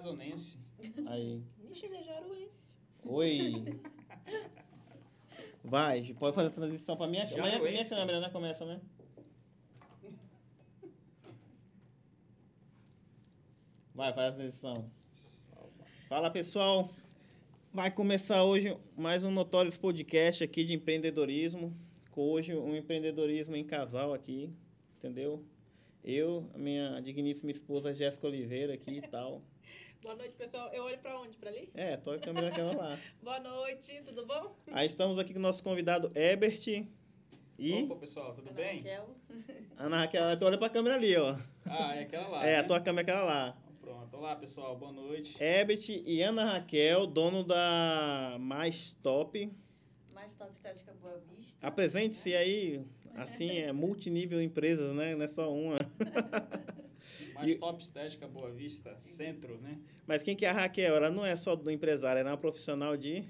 amazonense. Aí. Jaruense. Oi. Vai, pode fazer a transição pra minha, minha, minha câmera, né? Começa, né? Vai, faz a transição. Fala pessoal, vai começar hoje mais um Notórios Podcast aqui de empreendedorismo. Com hoje um empreendedorismo em casal aqui, entendeu? Eu, a minha digníssima esposa Jéssica Oliveira aqui e tal. Boa noite, pessoal. Eu olho pra onde? Pra ali? É, tô a câmera aquela lá. Boa noite, tudo bom? Aí estamos aqui com o nosso convidado Ebert e Opa, pessoal, tudo bem? Raquel. Ana Raquel. Tu olha pra câmera ali, ó. Ah, é aquela lá. é, né? a tua câmera é aquela lá. Pronto. Olá, pessoal, boa noite. Ebert e Ana Raquel, dono da Mais Top. Mais Top Estética Boa Vista. Apresente-se aí, assim, é multinível empresas, né? Não é só uma. Mais E- top estética Boa Vista, centro, né? Mas quem que é a Raquel? Ela não é só do empresário, ela é uma profissional de...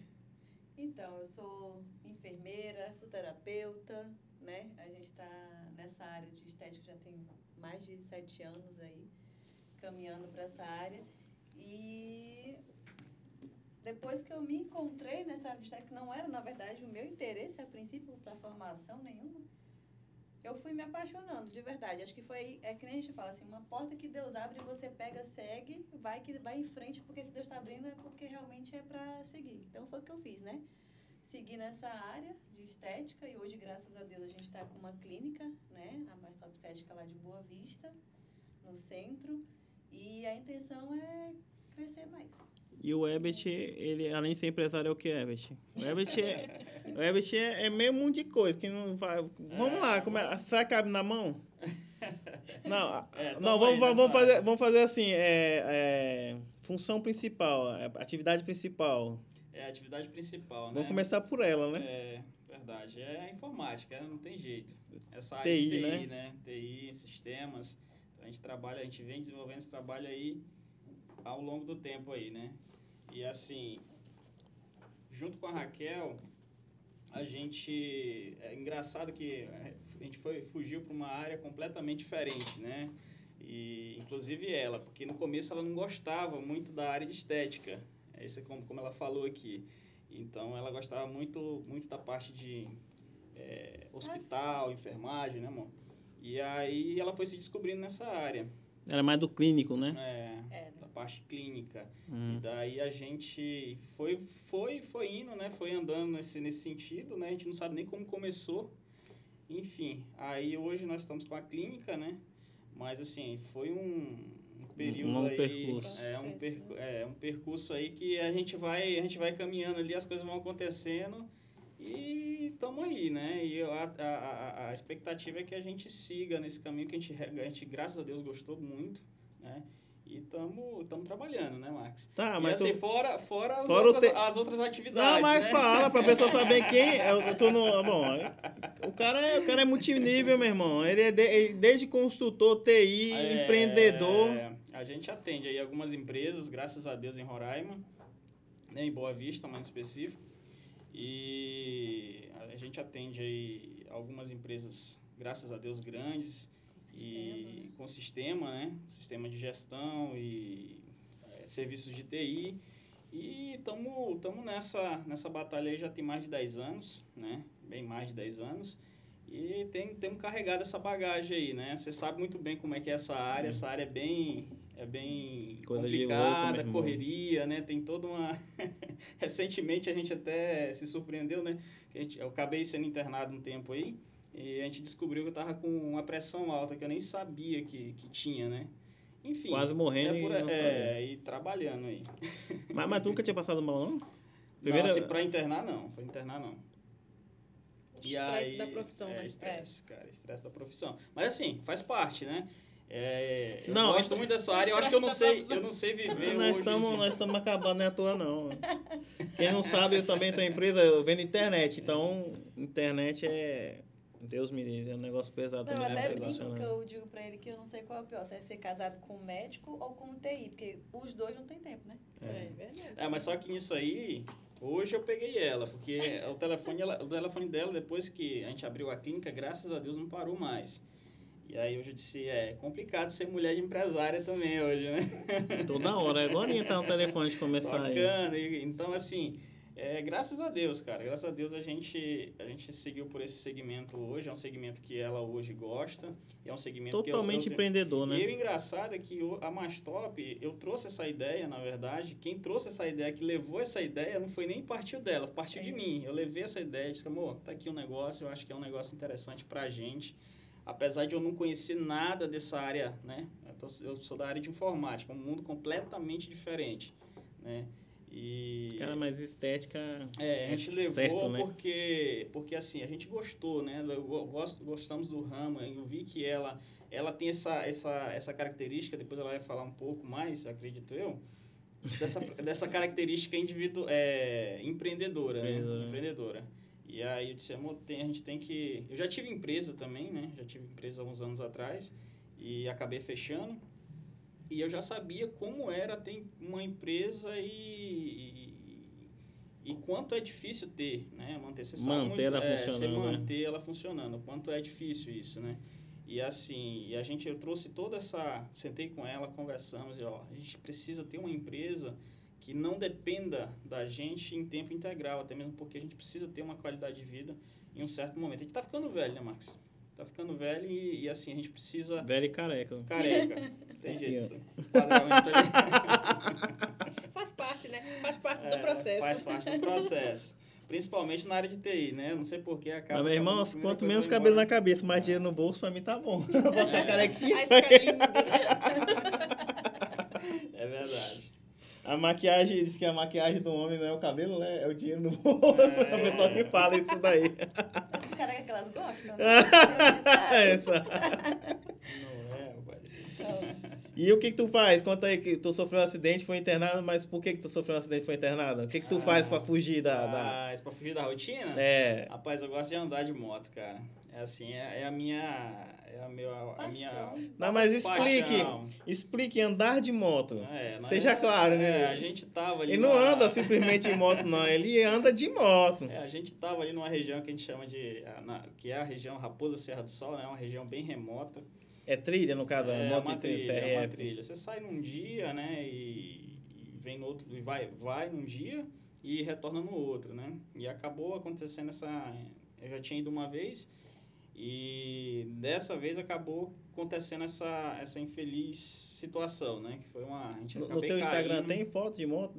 Então, eu sou enfermeira, sou terapeuta, né? A gente está nessa área de estética já tem mais de sete anos aí, caminhando para essa área. E depois que eu me encontrei nessa área de estética, que não era, na verdade, o meu interesse a princípio para formação nenhuma, eu fui me apaixonando, de verdade. Acho que foi, é que nem a gente fala assim, uma porta que Deus abre, você pega, segue, vai que vai em frente, porque se Deus está abrindo é porque realmente é para seguir. Então foi o que eu fiz, né? Segui nessa área de estética e hoje, graças a Deus, a gente está com uma clínica, né? A Mais Top Estética lá de Boa Vista, no centro. E a intenção é crescer mais. E o Ebert, ele, além de ser empresário, é o que, Ebert? O Ebert é, o Ebert é, é meio mundo de coisa, que não vai... Vamos lá, como é, será que cabe na mão? Não, É, não vamos, vamos, nessa fazer, vamos fazer assim, é, é, função principal, é, atividade principal. É a atividade principal, né? Vamos começar por ela, né? É, verdade. É a informática, né? não tem jeito. Essa TI, área de TI, né? né? TI, sistemas. Então, a gente trabalha, a gente vem desenvolvendo esse trabalho aí ao longo do tempo aí, né? E assim, junto com a Raquel, a gente é engraçado que a gente foi fugiu para uma área completamente diferente, né? E inclusive ela, porque no começo ela não gostava muito da área de estética. Esse é como, como ela falou aqui. Então ela gostava muito muito da parte de é, hospital, enfermagem, né, amor? E aí ela foi se descobrindo nessa área, Era mais do clínico, né? é, É, da parte clínica. Hum. E daí a gente foi, foi, foi indo, né? Foi andando nesse, nesse sentido, né? A gente não sabe nem como começou. Enfim, aí hoje nós estamos com a clínica, né? Mas assim, foi um, um período longo aí, percurso. É um, percu é um percurso aí que a gente vai, a gente vai caminhando ali, as coisas vão acontecendo e estamos aí, né? E a, a, a, a expectativa é que a gente siga nesse caminho que a gente, a gente graças a Deus, gostou muito, né? E estamos trabalhando, né, Max? Tá, e mas assim, tu- fora, fora, as, Fora outras, te- as outras atividades. Não, mas né? fala pra pessoa saber quem. é. Eu tô no. Bom, o cara é, o cara é multinível, meu irmão. Ele é de- ele- desde construtor, TI, É, empreendedor. A gente atende aí algumas empresas, graças a Deus, em Roraima, né, em Boa Vista, mais específico. E a gente atende aí algumas empresas, graças a Deus, grandes com e sistema, né? com sistema, né? Sistema de gestão e é, serviços de TI. E estamos nessa, nessa batalha aí já tem mais de 10 anos, né? Bem mais de 10 anos. E tem, temos carregado essa bagagem aí, né? Você sabe muito bem como é que é essa área. Essa área é bem, é bem. Coisa complicada, correria, né? Tem toda uma... Recentemente a gente até se surpreendeu, né? Que a gente, eu acabei sendo internado um tempo aí. E a gente descobriu que eu tava com uma pressão alta que eu nem sabia que, que tinha, né? Enfim. Quase morrendo é, por, e não é, e trabalhando aí. Mas, mas tu nunca tinha passado mal, não? Primeiro, não, assim, pra internar não, pra internar não. Estresse da profissão, é, né? Estresse, cara, estresse da profissão. Mas assim, faz parte, né? É, eu Não, gosto muito dessa área, eu acho que eu não sei, eu não sei viver nós hoje. estamos nós estamos acabando, não é à toa, não. Quem não sabe, eu também tenho empresa, eu vendo internet. Então, internet é. Deus me livre, é um negócio pesado Não, também. até né, brinco que eu digo pra ele que eu não sei qual é o pior, se é ser casado com um médico ou com um TI, porque os dois não tem tempo, né? É, verdade. É, mas só que nisso aí, hoje eu peguei ela, porque o telefone, ela- o telefone dela, depois que a gente abriu a clínica, graças a Deus não parou mais. E aí hoje eu disse, é complicado ser mulher de empresária também hoje, né? Toda hora. Agora ia estar no telefone de começar aí. Bacana. Então, assim, é, graças a Deus, cara. Graças a Deus a gente, a gente seguiu por esse segmento hoje. É um segmento que ela hoje gosta. E é um segmento Totalmente que eu, eu, empreendedor, né? E o engraçado é que o- a Mastop, eu trouxe essa ideia, na verdade. Quem trouxe essa ideia, que levou essa ideia, não foi nem partiu dela, partiu de É. mim. Eu levei essa ideia, disse, amor, tá aqui um negócio, eu acho que é um negócio interessante pra gente. Apesar de eu não conhecer nada dessa área, né? Eu, tô- eu sou da área de informática, um mundo completamente diferente, né? E... Cara, mas estética. É, a gente é levou certo, né? porque, porque assim, a gente gostou, né? Gosto, gostamos do ramo, eu vi que ela, ela tem essa, essa, essa característica, depois ela vai falar um pouco mais, acredito eu, dessa, dessa característica individu é, empreendedora, né? Empreendedora. Empreendedora. E aí eu disse, amor, tem, a gente tem que... Eu já tive empresa também, né? Já tive empresa há uns anos atrás e acabei fechando. E eu já sabia como era ter uma empresa e, e quanto é difícil ter, né? Manter, você Manter muito, ela é, funcionando, né? manter ela funcionando, quanto é difícil isso, né? E assim, e a gente, eu trouxe toda essa, sentei com ela, conversamos e ó, a gente precisa ter uma empresa que não dependa da gente em tempo integral, até mesmo porque a gente precisa ter uma qualidade de vida em um certo momento. A gente tá ficando velho, né, Max? Tá ficando velho e, e assim, a gente precisa Velho e careca. careca. Tem jeito. Faz parte, né? Faz parte É, do processo. Faz parte do processo. Principalmente na área de TI, né? Não sei porquê acaba. Mas, meu irmão, quanto menos cabelo na embora. cabeça, mais dinheiro no bolso, pra mim tá bom. Eu posso ficar carequinha. Aí fica lindo. É verdade. A maquiagem, diz que a maquiagem do homem não é o cabelo, né? É o dinheiro no bolso. É. É o pessoal que fala isso daí. Os caras que elas gostam, né? É essa. Não é, rapaz. E o que que tu faz? Conta aí que tu sofreu um acidente, foi internado, mas por que que tu sofreu um acidente e foi internado? O que que tu Ah. faz pra fugir da... da... Mas pra fugir da rotina? É, Rapaz, eu gosto de andar de moto, cara. É assim, é, é a minha. É a, meu, a minha. Não, mas explique, paixão. explique andar de moto. É, Seja claro, né? É, a gente tava ali. Ele não numa- anda simplesmente em moto, não. Ele anda de moto. É, a gente tava ali numa região que a gente chama de. na- que é a região Raposa Serra do Sol, né? Uma região bem remota. É trilha, no caso, É moto uma trilha, é uma trilha. Você sai num dia, né? E, e vem no outro. E vai, vai num dia e retorna no outro, né? E acabou acontecendo essa. Eu já tinha ido uma vez e dessa vez acabou acontecendo essa, essa infeliz situação, né? Que foi uma. A gente No, no teu Instagram caindo. tem foto de moto,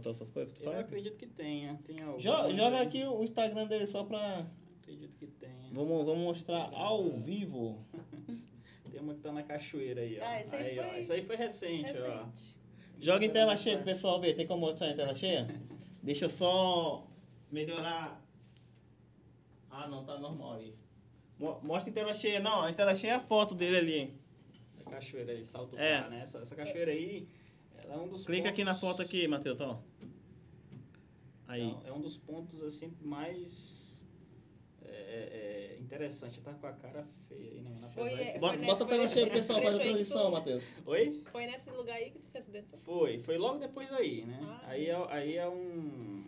tuas coisas que Eu faz? acredito que tenha. tenha Joga aí. aqui o Instagram dele só pra... Acredito que tenha. Vamos, vamos mostrar ao vivo. Tem uma que tá na cachoeira aí, ó. Ah, esse aí ó. foi Esse aí foi recente, ó. Recente. Joga em tela cheia pro pessoal ver. Tem como mostrar em tela cheia? Deixa eu só melhorar. Ah, não, tá normal aí. Mo- Mostra em tela cheia. Não, em tela cheia é a foto dele ali. A cachoeira aí, Salto É. Pá, né? Essa, essa cachoeira aí, ela é um dos Clica aqui na pontos- foto aqui, Matheus, ó. Aí. Não, é um dos pontos, assim, mais é, é, é, interessante. Tá com a cara feia aí, né? Foi, é, que- Bota, né, bota foi cheia pro pessoal fazer a transição, Matheus. Oi? Foi nesse lugar aí que tu se acidentou? Foi. Foi logo depois daí, né? Ah. Aí, é, aí é um...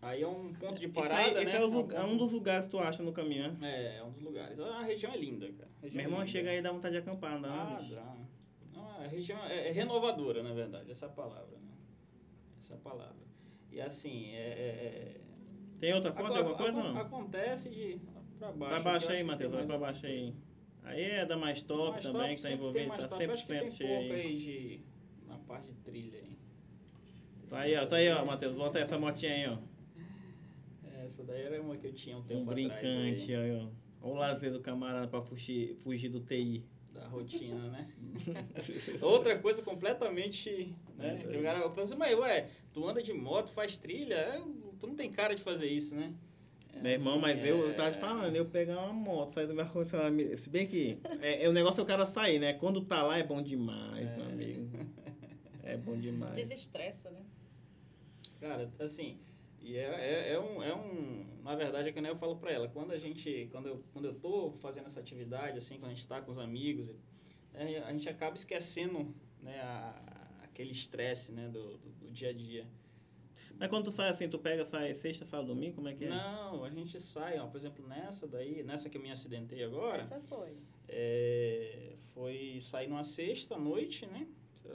Aí é um ponto de Esse, parada, aí, né? esse é, os um lu- é um dos lugares que tu acha no caminho, né? É, é um dos lugares. A região é linda, cara. Meu é irmão linda. chega aí e dá vontade de acampar, não, Ah, bicho. dá. Não, a região é, é renovadora, na verdade, essa é palavra, né? Essa é palavra. E assim, é... é- é- Tem outra foto de alguma coisa não? Acontece de... Pra baixo. Pra baixo aí, Matheus, tem vai pra baixo aí. Aí é da Mais. Top Mais também, top, que tá tem envolvido, tá top. Eu acho que 100% tem cheio pouco aí. de... Na parte de trilha aí. Tá aí, ó, tá aí, ó, Matheus, bota essa motinha aí, ó. Essa daí era uma que eu tinha um tempo Um atrás brincante, aí, aí, ó. Olha o lazer do camarada pra fugir, fugir do TI. da rotina, né? Outra coisa completamente, né? É, que o cara eu penso, mas ué, tu anda de moto, faz trilha, é, tu não tem cara de fazer isso, né? É, Meu irmão, assim, mas eu, eu é- tava te falando, eu pegar uma moto, sair do meu ar-condicionado. Se bem que é, é, o negócio é o cara sair, né? Quando tá lá é bom demais, É. meu amigo. É bom demais. Desestressa, né? Cara, assim, e é, é, é um, é um. Na verdade, é que nem eu falo pra ela, quando a gente. Quando eu, quando eu tô fazendo essa atividade, assim, quando a gente tá com os amigos, é, a gente acaba esquecendo né, a- aquele estresse né, do, do, do dia a dia. Mas quando tu sai assim, tu pega, sai sexta, sábado, domingo, como é que é? Não, a gente sai, ó, por exemplo, nessa daí, nessa que eu me acidentei agora, Essa foi. é, foi sair numa sexta à noite, né?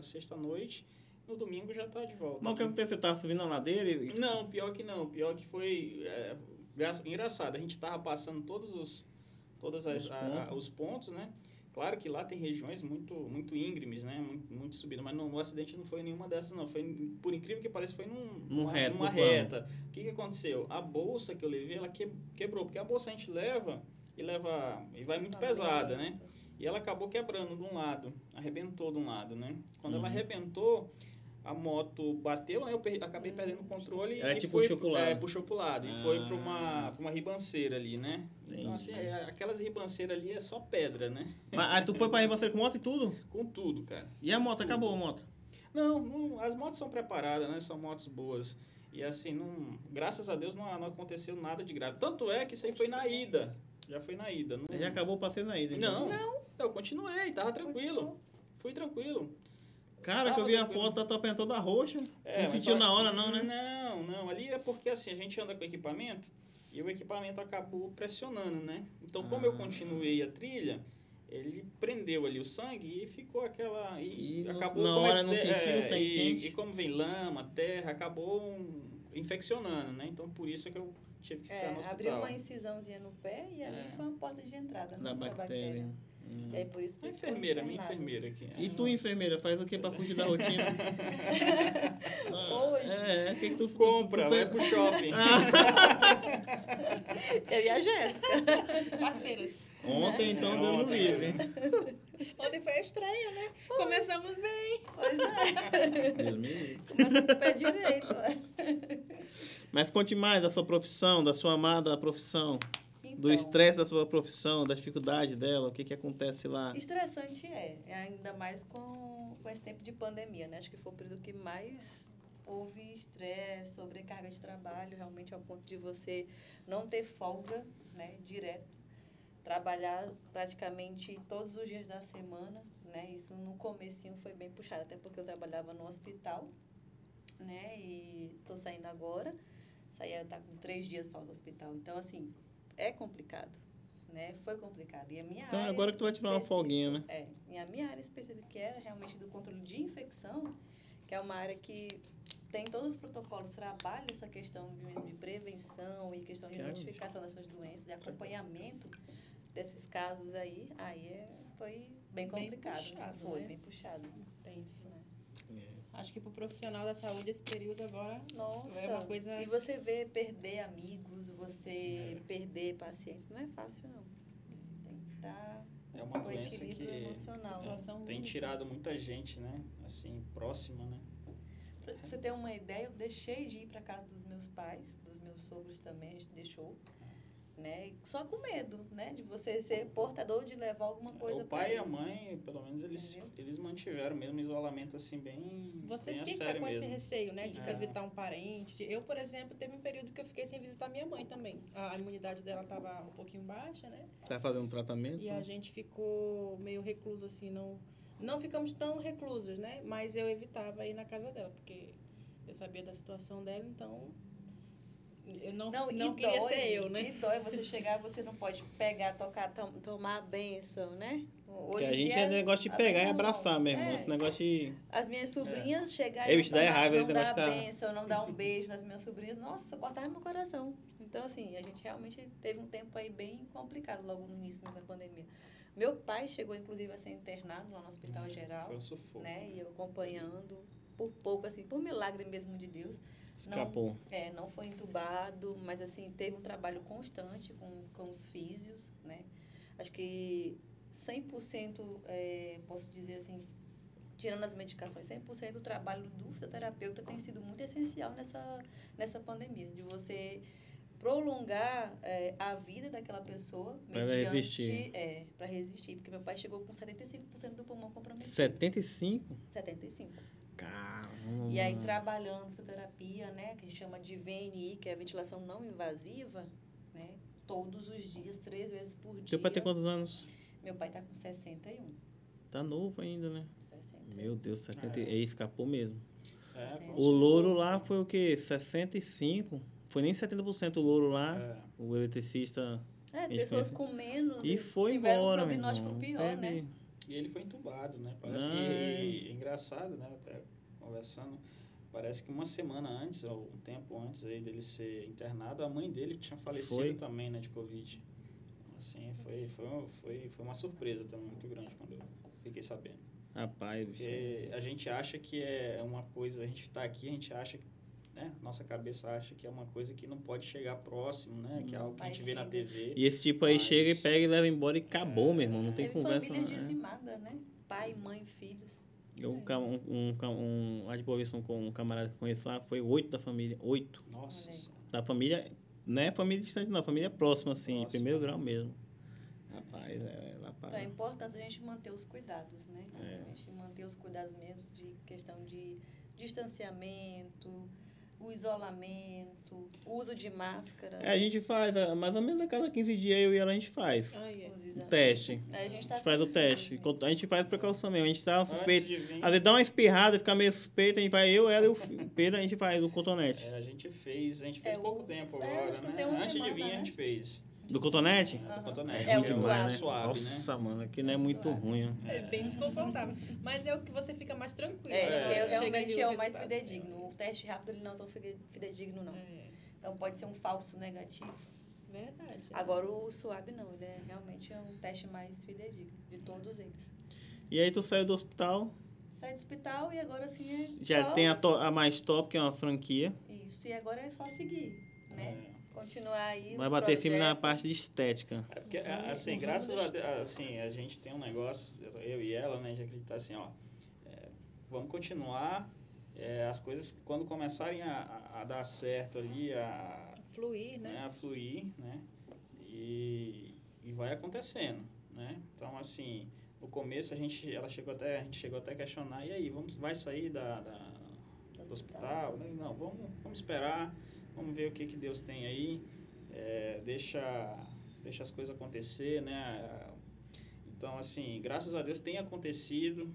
Sexta à noite, no domingo já tá de volta. Mas o que aconteceu? Você tava subindo a ladeira e... Não, pior que não. Pior que foi é, gra- engraçado. A gente tava passando todos os todas as, Os a- pontos. a- os pontos, né? Claro que lá tem regiões muito muito íngremes, né? Muito, muito subida, mas não, o acidente não foi em nenhuma dessas não. Foi por incrível que pareça foi num, Num numa, reto, numa no plano. reta. O que que aconteceu? A bolsa que eu levei, ela que- quebrou, porque a bolsa a gente leva e leva e vai muito pesada, né? E ela acabou quebrando de um lado, arrebentou de um lado, né? Quando ela Uhum. arrebentou, a moto bateu, né? Eu per- acabei perdendo o controle Ela e te foi, puxou pro lado. É, puxou pro lado. E foi Ah. uma, pra uma ribanceira ali, né? Então, assim, é, aquelas ribanceiras ali é só pedra, né? Mas aí tu foi pra ribanceira com moto e tudo? Com tudo, cara. E a moto? Acabou a moto? Não, não, as motos são preparadas, né? São motos boas. E assim, não, graças a Deus não, não aconteceu nada de grave. Tanto é que isso aí foi na ida. Já foi na ida. Não, Já acabou o passeio na ida. então. não, eu continuei, tava tranquilo. Fui tranquilo. Cara, que eu Tava vi a tranquilo. foto da tua pena toda roxa. É, não sentiu só- na hora não, né? Não, não. Ali é porque assim, a gente anda com equipamento e o equipamento acabou pressionando, né? Então, como eu Ah. continuei a trilha, ele prendeu ali o sangue e ficou aquela... E, E não- acabou... na como hora esse- não sentiu o sangue e, e como vem lama, terra, acabou um, infeccionando, né? Então, por isso é que eu tive que ficar É, no hospital. abriu uma incisãozinha no pé e ali É. foi uma porta de entrada Da né, pra bactéria. Hum. E aí, por isso que enfermeira, minha enfermeira aqui. E tu, enfermeira, faz o que pra fugir da rotina? Ah, Hoje. É, o que que tu... tu- Compra, tu- vai pro shopping. Eu e a Jéssica. Parceiras. Ontem, então, Deus o Ontem. livre. Ontem foi a estreia, né? Começamos bem. Pois é, Deus me livre. começa com o pé direito. Mas conte mais da sua profissão, da sua amada profissão, do Então, estresse da sua profissão, da dificuldade dela, o que que acontece lá. Estressante é, ainda mais com, com esse tempo de pandemia, né? Acho que foi o período que mais houve estresse, sobrecarga de trabalho, realmente ao ponto de você não ter folga, né, direto. Trabalhar praticamente todos os dias da semana, né? Isso no comecinho foi bem puxado, até porque eu trabalhava no hospital, né? E estou saindo agora. Saía tá com três dias só do hospital. Então, assim, é complicado, né? Foi complicado. E a minha Então área agora que tu vai tirar uma específica- folguinha, né? é, e a minha área específica, que era realmente do controle de infecção, que é uma área que tem todos os protocolos, trabalha essa questão de, de prevenção e questão de Caramba. notificação dessas doenças, de acompanhamento desses casos aí, aí é, foi bem Bem complicado. puxado, foi né? bem puxado. Tenso. né? Acho que pro profissional da saúde esse período agora Nossa, É uma coisa- e você vê perder amigos, você perder pacientes, não é fácil não. Tem que estar É uma com doença equilíbrio que emocional. situação tem única. tirado muita gente, né? Assim, próxima, né? Pra você ter uma ideia, eu deixei de ir para casa dos meus pais, dos meus sogros também, a gente deixou, né? Só com medo, né? De você ser portador de levar alguma coisa o pra pai e a mãe, pelo menos, eles, Entendeu? eles mantiveram mesmo isolamento assim bem, Você bem fica com esse mesmo. receio, né? De Fica. visitar um parente. Eu, por exemplo, teve um período que eu fiquei sem visitar minha mãe também. A imunidade dela estava um pouquinho baixa, né? Tá fazendo tratamento? E a gente ficou meio recluso, assim, não... Não ficamos tão reclusos, né? Mas eu evitava ir na casa dela, porque eu sabia da situação dela, então... Eu não, não, e queria dói, ser eu, né? E dói você chegar, você não pode pegar, tocar, tom- tomar a benção, né? Hoje Porque a gente dia, é negócio de pegar e abraçar não. mesmo. É. Esse negócio de. As minhas sobrinhas chegar Ei, e bicho, não dá dar- raiva, não negócio ficar- benção, não dar um beijo nas minhas sobrinhas. Nossa, cortava meu coração. Então, assim, a gente realmente teve um tempo aí bem complicado logo no início da pandemia. Meu pai chegou, inclusive, a ser internado lá no Hospital Geral, Foi um sufoco. né? E eu acompanhando, por pouco, assim, por milagre mesmo de Deus. Escapou. É, não foi entubado, mas assim, teve um trabalho constante com, com os físios, né? Acho que 100%, é, posso dizer assim, tirando as medicações, 100% do trabalho do fisioterapeuta tem sido muito essencial nessa, nessa pandemia, de você prolongar é, a vida daquela pessoa Pra resistir. É, para resistir, porque meu pai chegou com 75% do pulmão comprometido. 75? 75. Caramba. E aí, trabalhando fisioterapia, né, que a gente chama de VNI, que é a ventilação não invasiva, né, todos os dias, três vezes por dia. Teu pai tem quantos anos? Meu pai tá com 61. Tá novo ainda, né? 60. Meu Deus, 70. É. Ei, escapou mesmo. É, O louro lá foi o quê? 65? Foi nem 70% o louro lá. É. O eletricista. É, pessoas conhece. com menos E foi tiveram embora, um prognóstico pior, né? E ele foi entubado, né? Parece que, é. e- engraçado, né? Até conversando, parece que uma semana antes, ou um tempo antes aí dele ser internado, a mãe dele tinha falecido Foi? também, né, de Covid. Assim, foi, foi, foi, foi uma surpresa também muito grande quando eu fiquei sabendo. Rapaz. Porque a gente acha que é uma coisa, a gente está aqui, a gente acha que, né, nossa cabeça acha que é uma coisa que não pode chegar próximo, né, que é algo que a gente vê na. TV. E esse tipo aí Mas- chega e pega e leva embora e acabou, meu irmão. Não tem Teve conversa. famílias não, é. dizimadas, né? Pai, mãe, filhos. Eu, um, um, ca- um, lá de Vista, um, um camarada que eu conheço lá, foi oito da família. Oito. Nossa. Da família, não é família distante, não. Família próxima, assim. Próxima. Primeiro grau mesmo. Rapaz, é lá Então é para. importante a gente manter os cuidados, né? É. A gente manter os cuidados mesmo de questão de distanciamento, o isolamento, o uso de máscara, É, a gente faz, a- mais ou menos a cada 15 dias eu e ela a gente faz. Ah, é. os O teste. Aí a gente A tá gente faz o teste. mesmo. A gente faz precaução mesmo. A gente tá suspeito. de vir- Às vezes dá uma espirrada, fica meio suspeito, a gente vai, eu, ela e o Pedro, a gente faz o cotonete. É, a gente fez, a gente fez É, pouco o- tempo é, agora, né? Antes de semana, vir, a né? gente fez. Do cotonete? É, do cotonete. É o que demais, né? suave, né? Nossa, mano, aqui não é muito Suave. ruim, ó. É bem desconfortável. Mas é o que você fica mais tranquilo. É, né? porque Chega realmente ali é o mais fidedigno. O teste rápido ele não é tão fide- fidedigno, não. É, Então pode ser um falso negativo. verdade. Agora o suave não, ele é realmente é um teste mais fidedigno de todos eles. E aí tu saiu do hospital, Sai do hospital e agora assim é já só tem a, to- a mais top, que é uma franquia. isso. E agora é só seguir, né? Continuar aí. Vai bater firme na projetos. parte de estética. É porque, Vamos- assim, graças a assim, a gente tem um negócio, eu e ela, né, de acreditar assim, ó, é, vamos continuar, é, as coisas, quando começarem a, a- a dar certo ali, a, Fluir, né? né, a fluir, né, e, e vai acontecendo, né, então, assim, no começo a gente, ela chegou até, a gente chegou até a questionar, e aí, vamos, vai sair da, da- do hospital, né? Não, vamos, vamos esperar, vamos ver o que, que Deus tem aí, é, deixa, deixa as coisas acontecer, né? Então, assim, graças a Deus tem acontecido.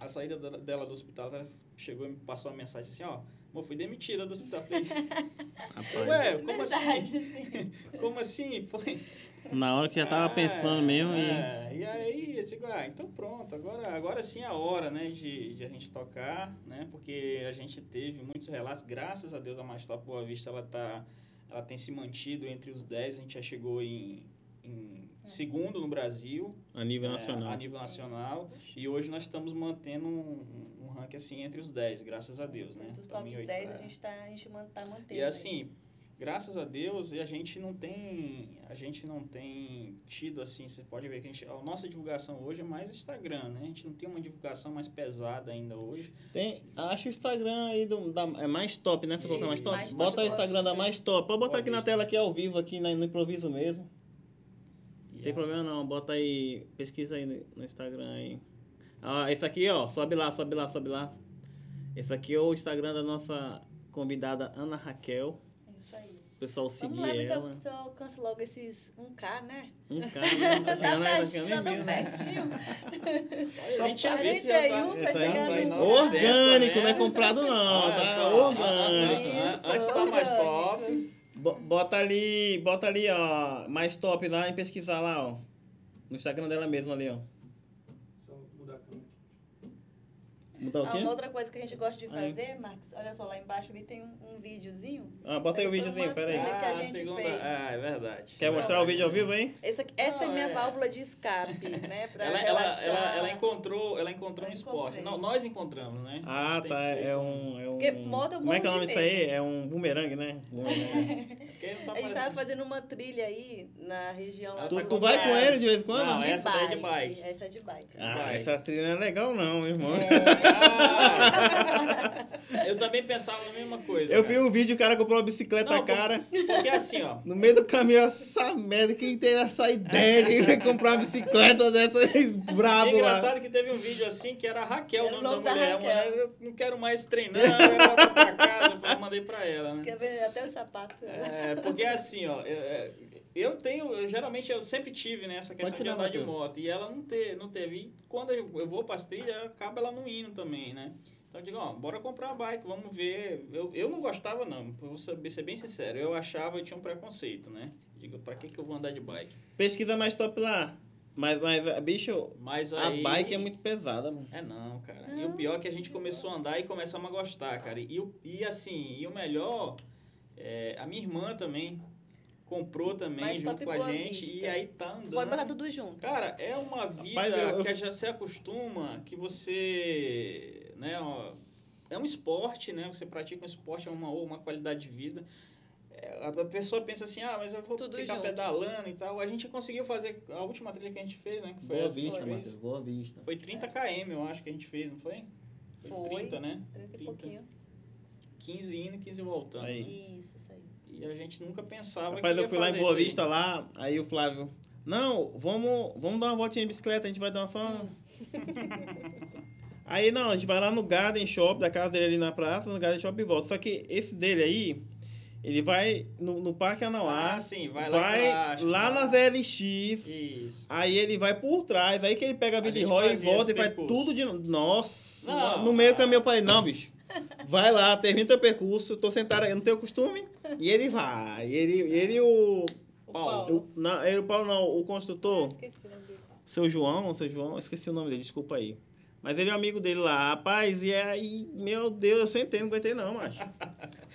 A saída dela- dela do hospital, ela chegou e me passou uma mensagem assim, ó, amor, fui demitida do hospital. Eu Falei, Ué, como assim? assim. Como assim? Foi. Na hora que já tava Ah, pensando mesmo e... é, e aí, eu digo, ah, então pronto, agora, agora sim é a hora, né, de, de a gente tocar, né, porque a gente teve muitos relatos, graças a Deus a Mais Top Boa Vista, ela tá, ela tem se mantido entre os 10, a gente já chegou em, em segundo no Brasil, A nível é, nacional. a nível nacional, e hoje nós estamos mantendo um, um ranking assim entre os 10, graças a Deus, né. Dos oito- 10 a é. gente tá, a gente man- tá mantendo. E aí. Graças a Deus, e a gente não tem, a gente não tem tido assim, você pode ver que a, gente, a nossa divulgação hoje é mais Instagram, né? A gente não tem uma divulgação mais pesada ainda hoje. Tem, acha o Instagram aí do, da, é mais top, né? Você colocar mais Isso. top? Mais Bota top, o Instagram da mais top. Pode botar Boa aqui na tela aqui ao vivo, aqui na- no improviso mesmo. Não E tem a- problema não, bota aí, pesquisa aí no, no Instagram aí. Ah, esse aqui, ó, sobe lá, sobe lá, sobe lá. Esse aqui é o Instagram da nossa convidada Ana Raquel. O pessoal Vamos seguir lá se eu, ela. eu alcanço logo esses 1K, né? Um cara, né? Tá chegando aí, tá tá chegando nem viu, né? pertinho. Olha, a gente já vê se já 41 tá, tá tá chegando aí no- no Orgânico, acesso, não é comprado não, tá? só. Orgânico. Isso, Antes tá mais top. Bo- Bota ali, bota ali, ó, mais top lá e pesquisar lá, ó. No Instagram dela mesmo ali, ó. Só mudar a câmera. Botar o Ah, quê? uma outra coisa que a gente gosta de Aí. fazer, Marcos, olha só, lá embaixo ali tem um, um videozinho. Ah, bota aí o videozinho, uma pera aí. trilha que a Ah, gente segunda, fez. ah, é verdade. Quer mostrar o vídeo ao vivo aí? Essa, essa é Não, minha é- válvula de escape, né? Pra Ela, ela, relaxar. ela, ela encontrou, ela encontrou Eu um esporte. Não, nós encontramos, né? Ah, tá, é um... É um Porque moto eu como é que é o nome disso aí? É um bumerangue, né? Não tá A gente tava parecendo- fazendo uma trilha aí na região lá tu, tá do- tu vai com ele de vez em quando? Não, essa daí é de bike. Essa é de bike. Ah, essa trilha não é legal não, meu irmão. Ah, eu também pensava a mesma coisa. Eu cara. vi um vídeo, o cara comprou uma bicicleta Não, cara. Porque assim, ó. No meio do caminho, essa merda, quem teve essa ideia de comprar uma bicicleta dessa aí, É brabo lá. engraçado que teve um vídeo assim que era a Raquel, o Era nome, da, mulher. A Raquel. mulher, eu não quero mais treinar, eu quero voltar pra casa. Eu falei, mandei pra ela, né? Quer ver até o sapato. É, porque assim, ó, eu, eu tenho, eu, geralmente eu sempre tive né, essa questão de andar de Matheus. moto e ela não, te, não teve. E quando eu, eu vou para as trilhas, acaba ela não indo também, né? Então eu digo, ó, bora comprar uma bike, vamos ver. Eu, eu não gostava, não, vou saber, ser bem sincero. Eu achava, eu tinha um preconceito, né? Digo, pra que, que eu vou andar de bike? Pesquisa mais top lá. Mas, mas bicho, Mas a aí... bike é muito pesada, mano. É não, cara. E o pior é que a gente começou a andar e começamos a gostar, cara. E, e assim, e o melhor, é, a minha irmã também comprou também Mais junto top com a gente. Vista. E aí tá andando. Pode botar tudo junto. Cara, é uma vida Rapaz, eu- eu- que já se acostuma, que você, né, ó, é um esporte, né? Você pratica um esporte, é uma, uma qualidade de vida. É, A pessoa pensa assim, ah, mas eu vou Tudo ficar junto. pedalando e tal. A gente conseguiu fazer a última trilha que a gente fez, né? Que foi Boa vista, Matheus. Boa vista. Foi 30 km, eu acho que a gente fez, não foi? Foi. 30, né? 30 e 30. pouquinho. 15 indo e 15 voltando. Aí. Isso. E a gente nunca pensava Rapaz, que ia eu fui lá em Boa isso aí. Vista lá, aí o Flávio. Não, vamos, vamos dar uma voltinha de bicicleta, a gente vai dar uma só. aí não, a gente vai lá no Garden Shop, da casa dele ali na praça, no Garden Shop e volta. Só que esse dele aí, ele vai no, no Parque Anauá, Ah, sim, vai lá vai embaixo, lá na. VLX, Isso. aí ele vai por trás, aí que ele pega a Billy Roy e volta e faz tudo de novo. Nossa, Não. no meio do caminho eu falei, não, bicho. Vai lá, termina teu percurso, tô sentado aí, não tenho costume. E ele vai. Ele, ele e o. O Paulo. Paulo. o não, ele, o Paulo não, o Ah, construtor, esqueci o nome dele. seu João, seu João, esqueci o nome dele, desculpa aí. Mas ele é um amigo dele lá, rapaz, e aí, meu Deus, eu sentei, não aguentei não, macho.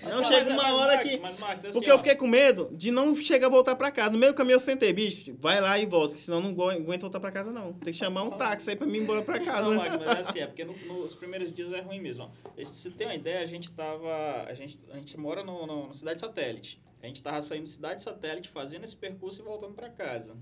Não, chega uma hora Marcos, que. Mas, Marcos, assim, Porque eu ó, fiquei com medo de não chegar a voltar pra casa. No meio do caminho eu sentei, bicho, vai lá e volta, que senão eu não agu- aguento voltar pra casa não. Tem que chamar um táxi aí pra mim ir embora pra Não, casa. Marcos, mas é assim, é porque no- nos primeiros dias é ruim mesmo. ó. Se tem uma ideia, a gente tava. A gente, a gente mora no, no, no Cidade Satélite. A gente tava saindo de Cidade Satélite, fazendo esse percurso e voltando pra casa.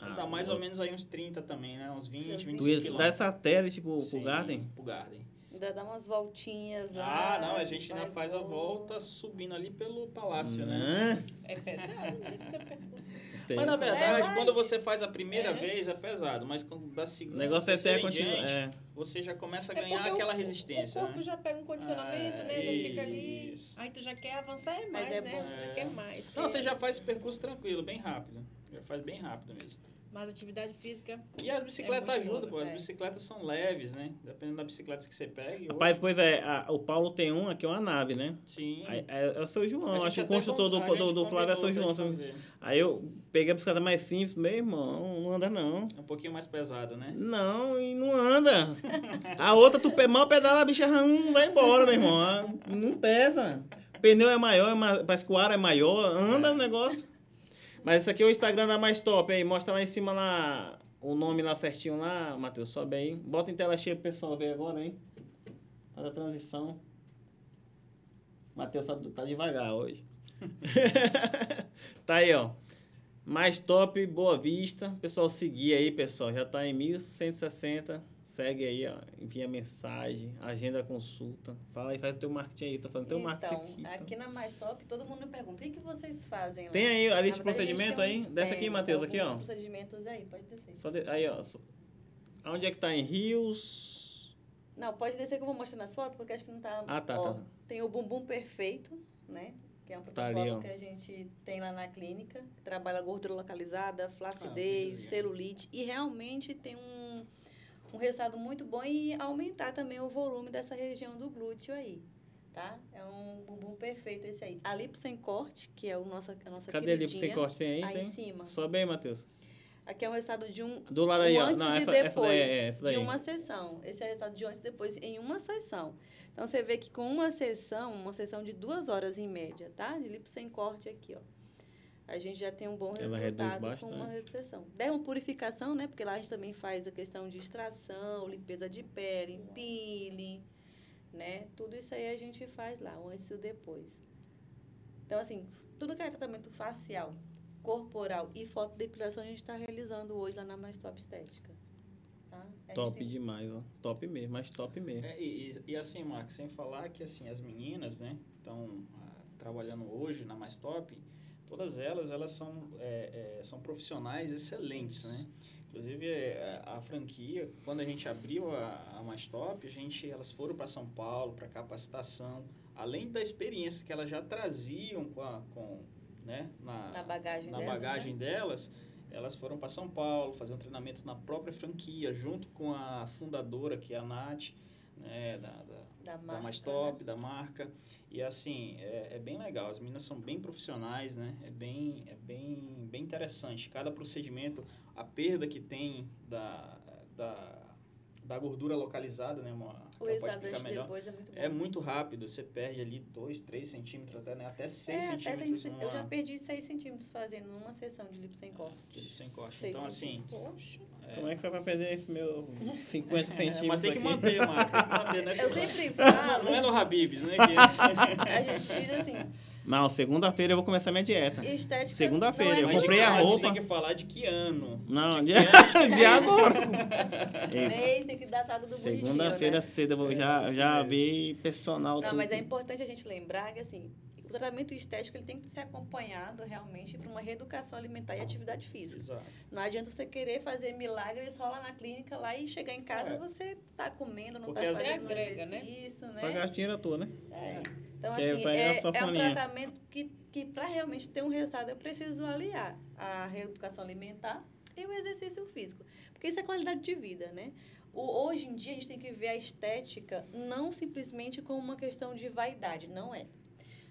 Ah, Dá mais boa. ou menos aí uns 30 também, né? Uns 20, 25 Tu ia quilômetros. dar satélite pro, pro Sim, Garden? Pro Garden. Ainda dá umas voltinhas lá. Ah, não, a gente ainda faz a volta. subindo ali pelo palácio, né? Né? É pesado, esse que é percurso. Mas na Pensa. verdade, É, mas- quando você faz a primeira É. vez é pesado, mas quando da O segunda, negócio é ter terceira a em continu... diante, é. você já começa a É ganhar o- aquela o- resistência, O corpo né? já pega um condicionamento, Ah, né? Já fica ali. isso. Aí tu já quer avançar é Mas mais, é né? bom. Você já É. quer mais. Não, você já faz o percurso tranquilo, bem rápido. Faz bem rápido mesmo. Mais atividade física. E as bicicletas É ajudam, pô. As é. bicicletas são leves, né? Dependendo da bicicleta que você pega. Rapaz, pois é, a- o Paulo tem uma que é uma nave, né? Sim. Aí, É, é o seu João, acho que o construtor do, com- do, gente do Flávio é seu João. Aí eu peguei a bicicleta mais simples, meu irmão, não anda não. É um pouquinho mais pesado, né? Não, e não anda. A outra, tu mal pedala, a bicha hum, vai embora, meu irmão. Ah, Não pesa. O pneu é maior, é ma- parece que o ar é maior, anda É. o negócio. Mas esse aqui é o Instagram da Mais Top aí. Mostra lá em cima lá o nome lá certinho lá, Matheus. Sobe aí. Bota em tela cheia pro pessoal ver agora, hein? Faz a transição. Matheus tá, tá devagar hoje. tá aí, ó. Mais top, Boa Vista. Pessoal, seguir aí, pessoal. Já tá em 1160. Segue aí, ó. Envia mensagem, agenda consulta. Fala aí, faz teu marketing aí. Tô fazendo teu marketing Então, aqui. tá? aqui na Mais Top, todo mundo me pergunta, o que, que vocês fazem lá? Tem aí a lista de procedimento tem um- aí? Desce aqui, Matheus, tem aqui, ó. procedimentos aí, pode descer. Só de- Aí, ó. só- Aonde é que tá? Em Rios? Não, pode descer que eu vou mostrar nas fotos, porque acho que não tá... Ah, tá, ó, tá. Tem o Bumbum Perfeito, né? Que é um Tá protocolo ó. que a gente tem lá na clínica. que Trabalha gordura localizada, Ah, flacidez, belezinha. celulite. E realmente tem um, um resultado muito bom e aumentar também o volume dessa região do glúteo aí. Tá? É um bumbum perfeito esse aí. A lipo sem corte, que é o nossa, a nossa Cadê queridinha. pra você corte? Tem aí? Aí tem? em cima. Sobe aí, Matheus. Aqui é um resultado de um, Do lado aí, um antes Não, e essa, depois essa daí, é, essa daí. de uma sessão. Esse é o resultado de antes e depois em uma sessão. Então, você vê que com uma sessão, uma sessão de duas horas em média, tá? De lipo sem corte aqui, ó. A gente já tem um bom Ela reduz resultado com uma bastante. sessão. Dermopurificação, né? Porque lá a gente também faz a questão de extração, limpeza de pele, peeling, né? Tudo isso aí a gente faz lá, o antes e o depois. Então, assim, tudo que é tratamento facial, corporal e fotodepilação a gente está realizando hoje lá na Mais Top Estética. Tá? Top tem- demais, ó. Top mesmo, mas top mesmo. É, e, e- e assim, Marcos, sem falar que assim, as meninas, né, estão trabalhando hoje na Mais Top, todas elas, elas são, é, é, são profissionais excelentes, né? Inclusive, é, a, a franquia, quando a gente abriu a, a Mais Top, a gente, elas foram para São Paulo para capacitação, além da experiência que elas já traziam com, a, com né, na, Na bagagem na delas, bagagem né? delas, elas foram para São Paulo fazer um treinamento na própria franquia, junto com a fundadora, que é a Nath, né, da, da, Da da marca, mais top, da marca. E assim, é, é bem legal. As meninas são bem profissionais, né? É bem, é bem, bem interessante. Cada procedimento, a perda que tem da, da, da gordura localizada, né? Uma, O melhor. depois é muito bom. É muito rápido, você perde ali 2, 3 centímetros, até, né? até 6 É, até centímetros seis- numa, eu já perdi 6 centímetros fazendo uma sessão de lipo sem corte. tipo, sem corte. Seis Então, assim, Poxa. Como é que foi pra perder esse meu 50 centímetros mas tem que aqui? manter, Marcos, tem que manter, né? Eu sempre falo, Não é no Habibs, né? que- a gente diz assim, Não, segunda-feira eu vou começar minha dieta. estética. Segunda-feira, é eu comprei a roupa. Tem que falar de que ano. Não, de de, agora. Mês, tem que datar tudo bonitinho, Segunda-feira né? cedo eu vou, É, já, isso já vi personal Não, tudo. mas é importante a gente lembrar que, assim, o tratamento estético ele tem que ser acompanhado realmente por uma reeducação alimentar e atividade física. Exato. Não adianta você querer fazer milagres só lá na clínica lá e chegar em casa É. você tá comendo, não Porque tá fazendo agrega, né? exercício, né? Só gastar dinheiro à toa, né? É. Então, é assim, é, na é um tratamento que, que para realmente ter um resultado, eu preciso aliar a reeducação alimentar e o exercício físico. Porque isso é qualidade de vida, né? O, hoje em dia, a gente tem que ver a estética não simplesmente como uma questão de vaidade, não é.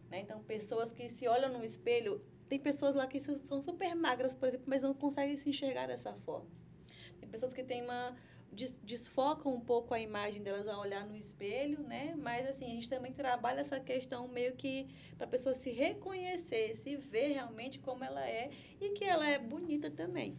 Né? Então, pessoas que se olham no espelho, tem pessoas lá que são super magras, por exemplo, mas não conseguem se enxergar dessa forma. Tem pessoas que têm uma des- desfocam um pouco a imagem delas ao olhar no espelho, né? Mas assim, a gente também trabalha essa questão meio que para a pessoa se reconhecer, se ver realmente como ela é e que ela é bonita também.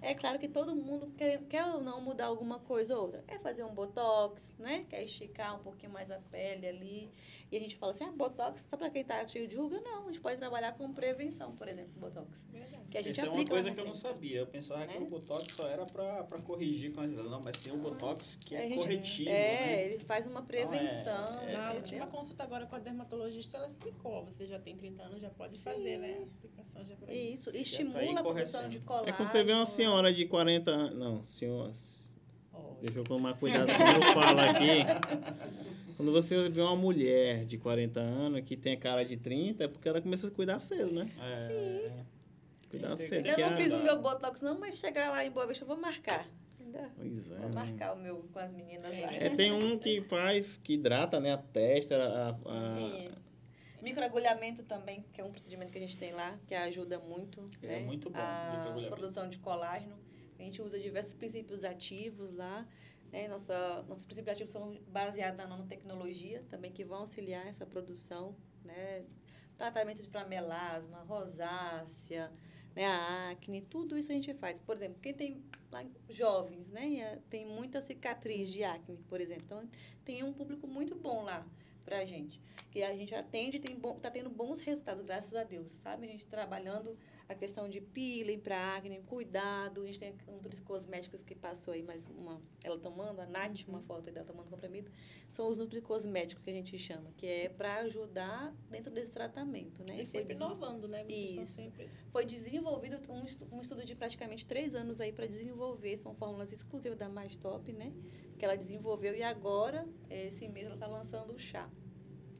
É claro que todo mundo quer, quer ou não mudar alguma coisa ou outra. Quer fazer um botox, né? Quer esticar um pouquinho mais a pele ali. E a gente fala assim, ah, botox só para quem tá cheio de ruga? Não, a gente pode trabalhar com prevenção, por exemplo, botox. Verdade. Que a gente Isso é uma coisa que eu não sabia. Eu pensava que Né? o Botox só era pra, pra corrigir com as... Não, mas tem o Botox que A é gente- corretivo, É, né? ele faz uma prevenção. é- Na entendeu? última consulta agora com a dermatologista, ela explicou. Você já tem 30 anos, já pode fazer, né? Aplicação já pra isso. Ir estimula a produção correção. de colágeno. É quando você vê uma senhora de 40 anos. Não, senhora. Deixa eu tomar cuidado com o que eu falo aqui. Quando você vê uma mulher de 40 anos que tem a cara de 30, é porque ela começou a cuidar cedo, né? É, Cuidar Tem- cedo. Eu não a- fiz o meu botox não, mas chegar lá em Boa Vista eu vou marcar. Pois é. Vou marcar o meu com as meninas lá. É, tem um que faz, que hidrata, né, a testa, a, a- Sim. Microagulhamento também, que é um procedimento que a gente tem lá, que ajuda muito. É né? muito bom, A produção de colágeno. A gente usa diversos princípios ativos lá. Né? Nossa, nossos princípios ativos são baseados na nanotecnologia, também que vão auxiliar essa produção. Né? Tratamento para melasma, rosácea, né? a acne, tudo isso a gente faz. Por exemplo, quem tem lá, jovens, né? Eh, tem muita cicatriz de acne, por exemplo. Então, tem um público muito bom lá pra gente. Que a gente atende e bom, tá tendo bons resultados, graças a Deus, sabe? A gente trabalhando a questão de peeling para acne, cuidado. A gente tem um dos cosméticos que passou aí, mais uma, ela tomando, a Nath, uma foto aí dela tomando comprimido. São os nutricosméticos que a gente chama, que é para ajudar dentro desse tratamento, né? E foi, sempre inovando, né? Vocês Isso. sempre... foi desenvolvido um, estu- um estudo de praticamente três anos aí para desenvolver, são fórmulas exclusivas da Mais Top, né? Que ela desenvolveu e agora, esse mês, ela está lançando o chá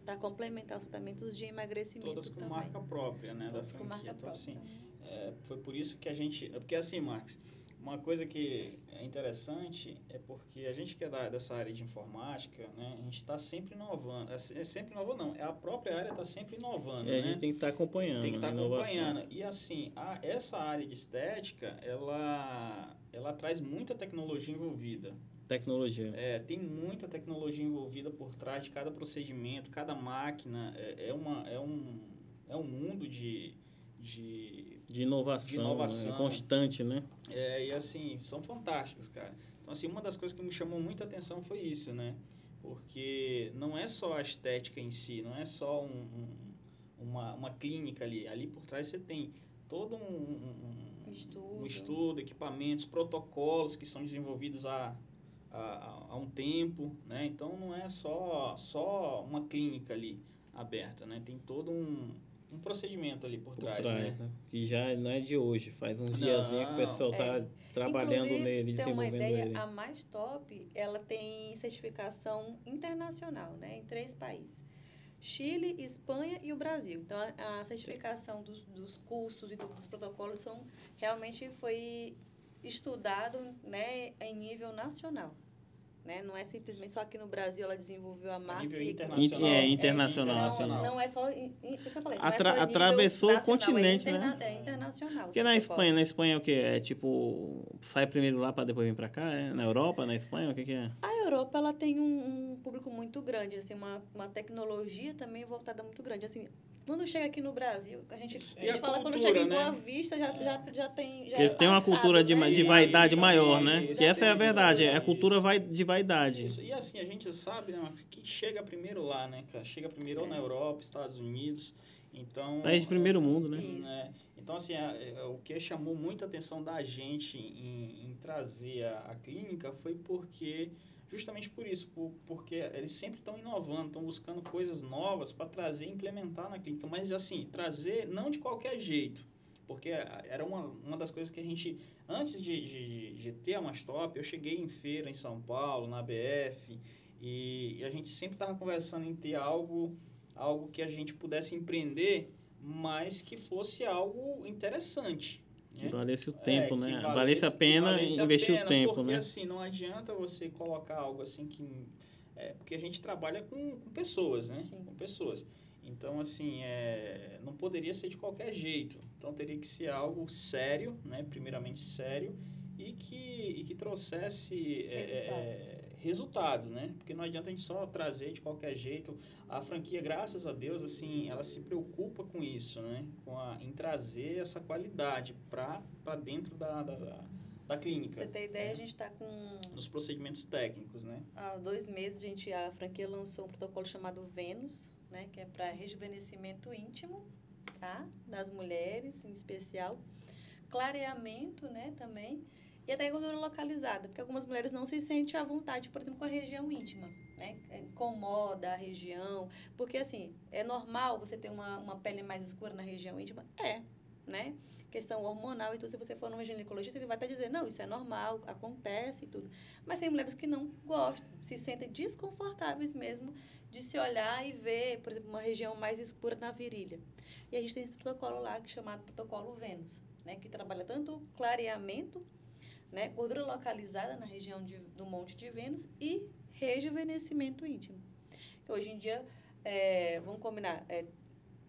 para complementar os tratamentos de emagrecimento Todas com também. marca própria, né? Todas da com franquia. marca Então, própria. assim, é, foi por isso que a gente... é Porque assim, Marcos, uma coisa que é interessante é porque a gente que é da, dessa área de informática, né? A gente está sempre inovando. É, é sempre inovando, não. É a própria área está sempre inovando, E a né? gente tem que estar acompanhando. Tem que estar a inovação. acompanhando. E assim, a- essa área de estética, ela, ela traz muita tecnologia envolvida. Tecnologia. É, tem muita tecnologia envolvida por trás de cada procedimento, cada máquina. É, é, uma, é, um, é um mundo de, de De inovação. De inovação. né? Constante, né? é, e assim, são fantásticos, cara. Então, assim, uma das coisas que me chamou muita atenção foi isso, né? Porque não é só a estética em si, não é só um, um- uma, uma clínica ali. Ali por trás você tem todo um, um- um- Estudo. um estudo, equipamentos, protocolos que são desenvolvidos há, há, há um tempo, né? Então, não é só, só uma clínica ali aberta, né? Tem todo um, um procedimento ali por, Por trás, trás, né? né? Que já não é de hoje. Faz uns diazinhos que o pessoal tá é. trabalhando Inclusive, nele, ter uma ideia, ele. a Mais Top, ela tem certificação internacional, né? Em três países. Chile, Espanha e o Brasil. Então, a, a certificação dos, dos cursos e do- dos protocolos são realmente foi estudado, né, em nível nacional. Né? Não é simplesmente só aqui no Brasil ela desenvolveu a marca. nível e- internacional. É, É, internacional, Não, não é só. isso que eu falei. é Atra- nível atravessou o nacional, continente, é né? É internacional. Porque na. Espanha, na Espanha é o que? É tipo, sai primeiro lá para depois vir para cá? É? Na Europa, na Espanha, o que, que é? A Europa ela tem um, um público muito grande, assim, uma, uma tecnologia também voltada muito grande. Assim, quando chega aqui no Brasil, a gente, a gente a fala quando cultura, chega em né? Boa Vista, já, já, já tem. Já eles é têm uma cultura de, né? de vaidade e- maior, e- né? isso Que essa é a verdade, é a cultura vai, de vaidade. Isso. E assim, a gente sabe, né, que chega primeiro lá, né, cara? Chega primeiro ou na Europa, Estados Unidos. Então. País de primeiro mundo, né? Isso. né? Então, assim, a- é, o que chamou muita atenção da gente em, em trazer a, a clínica foi porque, justamente por isso, por- porque eles sempre estão inovando, estão buscando coisas novas para trazer e implementar na clínica. Mas, assim, trazer não de qualquer jeito, porque era uma, uma das coisas que a gente, antes de, de, de ter a Mastop, eu cheguei em feira em São Paulo, na BF, e, e a gente sempre estava conversando em ter algo, algo que a gente pudesse empreender mas que fosse algo interessante. Que né? valesse o É, tempo, que né? valesse- Valesse a que pena valesse a investir pena, o tempo, porque, né? assim, não adianta você colocar algo assim que... é, porque a gente trabalha com, com pessoas, né? Sim. Com pessoas. Então, assim, é, não poderia ser de qualquer jeito. Então, teria que ser algo sério, né? Primeiramente sério, e que, e que trouxesse é, é, resultados, né? Porque não adianta a gente só trazer de qualquer jeito. A franquia, graças a Deus, assim, ela se preocupa com isso, né? Com a, em trazer essa qualidade para dentro da, da, da, da Pra clínica. você ter ideia, É. a gente está com. Nos procedimentos técnicos, né? Há dois meses, a, gente, a franquia lançou um protocolo chamado Vênus, né? Que é para rejuvenescimento íntimo, tá? Das mulheres, em especial. Clareamento, né? Também. E até gordura localizada, porque algumas mulheres não se sentem à vontade, por exemplo, com a região íntima, né? Incomoda a região. Porque, assim, é normal você ter uma, uma pele mais escura na região íntima? É, né? Questão hormonal, então se você for num ginecologista, ele vai até dizer, não, isso é normal, acontece e tudo. Mas tem mulheres que não gostam, se sentem desconfortáveis mesmo de se olhar e ver, por exemplo, uma região mais escura na virilha. E a gente tem esse protocolo lá, que é chamado protocolo Vênus, né? Que trabalha tanto o clareamento, né? Gordura localizada na região de, do Monte de Vênus e rejuvenescimento íntimo. Hoje em dia, é, vamos combinar, é,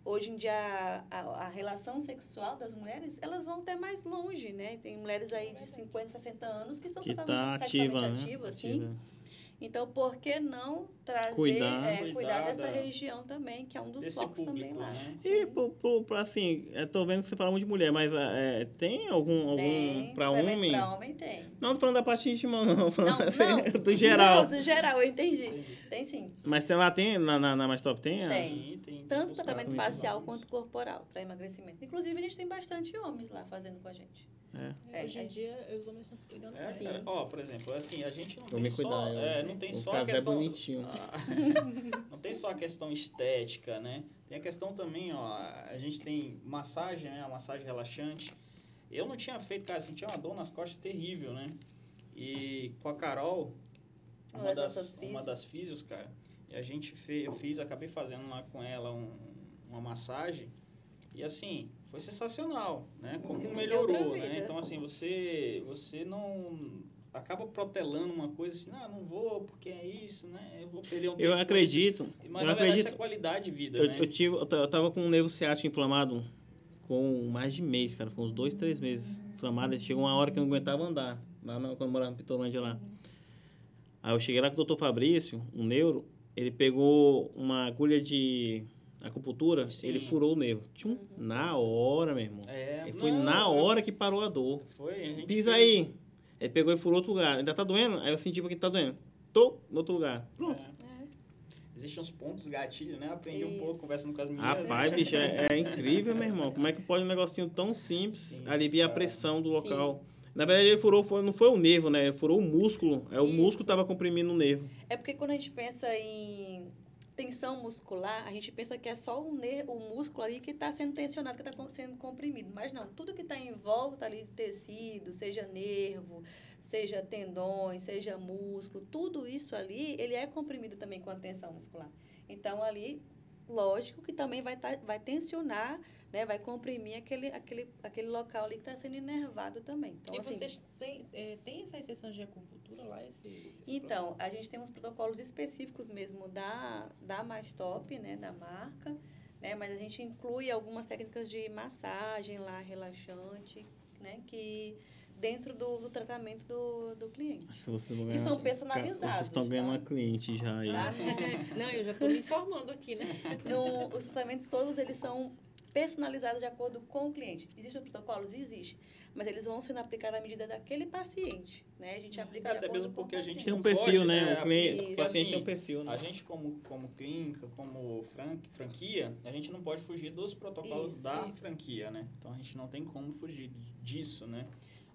hoje em dia a, a, relação sexual das mulheres, elas vão até mais longe, né? Tem mulheres aí de 50, 60 anos que são Que sexualmente, tá sexualmente ativa, né? ativas, sim. Ativa. Então, por que não trazer, Cuidar. é, cuidar, Cuidar dessa da- região também, que é um dos Desse focos também lá. né? E, pro, pro, assim, eu tô vendo que você fala muito de mulher, mas é, tem algum, algum Tem, também homem? Pra homem tem. Não tô falando da parte íntima, não. Falando Não, assim, não. do geral. Não, do geral, eu entendi. Entendi. Tem sim. Mas tem lá, tem, na, na, na Mais Top tem? Tem. Sim, tem- tem Tanto tratamento facial quanto corporal para emagrecimento. Inclusive, a gente tem bastante homens lá fazendo com a gente. É, Hoje é. em dia, os homens estão se cuidando É, é, ó, por exemplo, assim, a gente não Vou tem me só, cuidar. eu- é, não tem só a Zé questão, bonitinho. Não tem só a questão estética, né? Tem a questão também, ó, a gente tem massagem, né? A massagem relaxante. Eu não tinha feito, cara, sentia uma dor nas costas terrível, né? E com a Carol, Uma das uma das físios, cara, e a gente fez, eu fiz, acabei fazendo lá com ela um- uma massagem. E assim, foi sensacional, né? Como melhorou, né? Então assim, você você não acaba protelando uma coisa assim, não, não vou porque é isso, né? Eu vou perder um tempo. Eu acredito. isso." Mas eu na verdade acredito. isso é qualidade de vida, Eu, né? eu tive, eu ta- eu tava com um nervo ciático inflamado com mais de mês, cara. Ficou uns dois, três meses inflamado. E Chegou uma hora que eu não aguentava andar. Lá na- quando eu morava em Pitolândia lá. Aí eu cheguei lá com o doutor Fabrício, um neuro. Ele pegou uma agulha de acupuntura, Sim. ele furou o nervo. Tchum, na hora, meu irmão. É, Ele foi não, na hora que parou a dor. Foi, a gente Pisa fez. aí. Ele pegou e furou outro lugar. Ainda tá doendo? Aí eu senti porque tá doendo. Tô no outro lugar. Pronto. É. Existem uns pontos gatilho, né? Aprendi um pouco Isso. conversando com as meninas. Rapaz, bicho, é, é incrível, meu irmão. Como é que pode um negocinho tão simples Sim, aliviar a pressão do Sim. local? Na verdade, ele furou, foi, não foi o nervo, né? Ele furou o músculo. É, o Isso. músculo tava comprimindo o nervo. É porque quando a gente pensa em tensão muscular, a gente pensa que é só o, o músculo ali que está sendo tensionado, que está sendo comprimido. Mas não, tudo que está em volta ali de tecido, seja nervo, seja tendões, seja músculo, tudo isso ali, ele é comprimido também com a tensão muscular. Então ali lógico que também vai, tá, vai tensionar, né, vai comprimir aquele, aquele, aquele local ali que está sendo inervado também. Então, e assim, vocês têm, é, tem essa exceção de acupuntura lá? Esse, esse Então, a gente tem uns protocolos específicos mesmo da, da Mais Top, né, da marca, né, mas a gente inclui algumas técnicas de massagem lá, relaxante, né, que dentro do, do tratamento do, do cliente. Se vocês vão Que ganhar- são personalizados, Vocês estão ganhando tá? uma cliente já aí. Tá? Não, eu já estou me informando aqui, né? No, os tratamentos todos, eles são personalizados de acordo com o cliente. Existem os protocolos? Existe. Mas eles vão sendo aplicados à medida daquele paciente, né? A gente aplica de Até acordo mesmo porque a gente Tem um perfil, pode, né? né? O cliente, o paciente Assim, tem um perfil, né? A gente, como, como clínica, como fran- franquia, a gente não pode fugir dos protocolos Isso, da isso. franquia, né? Então a gente não tem como fugir disso, né?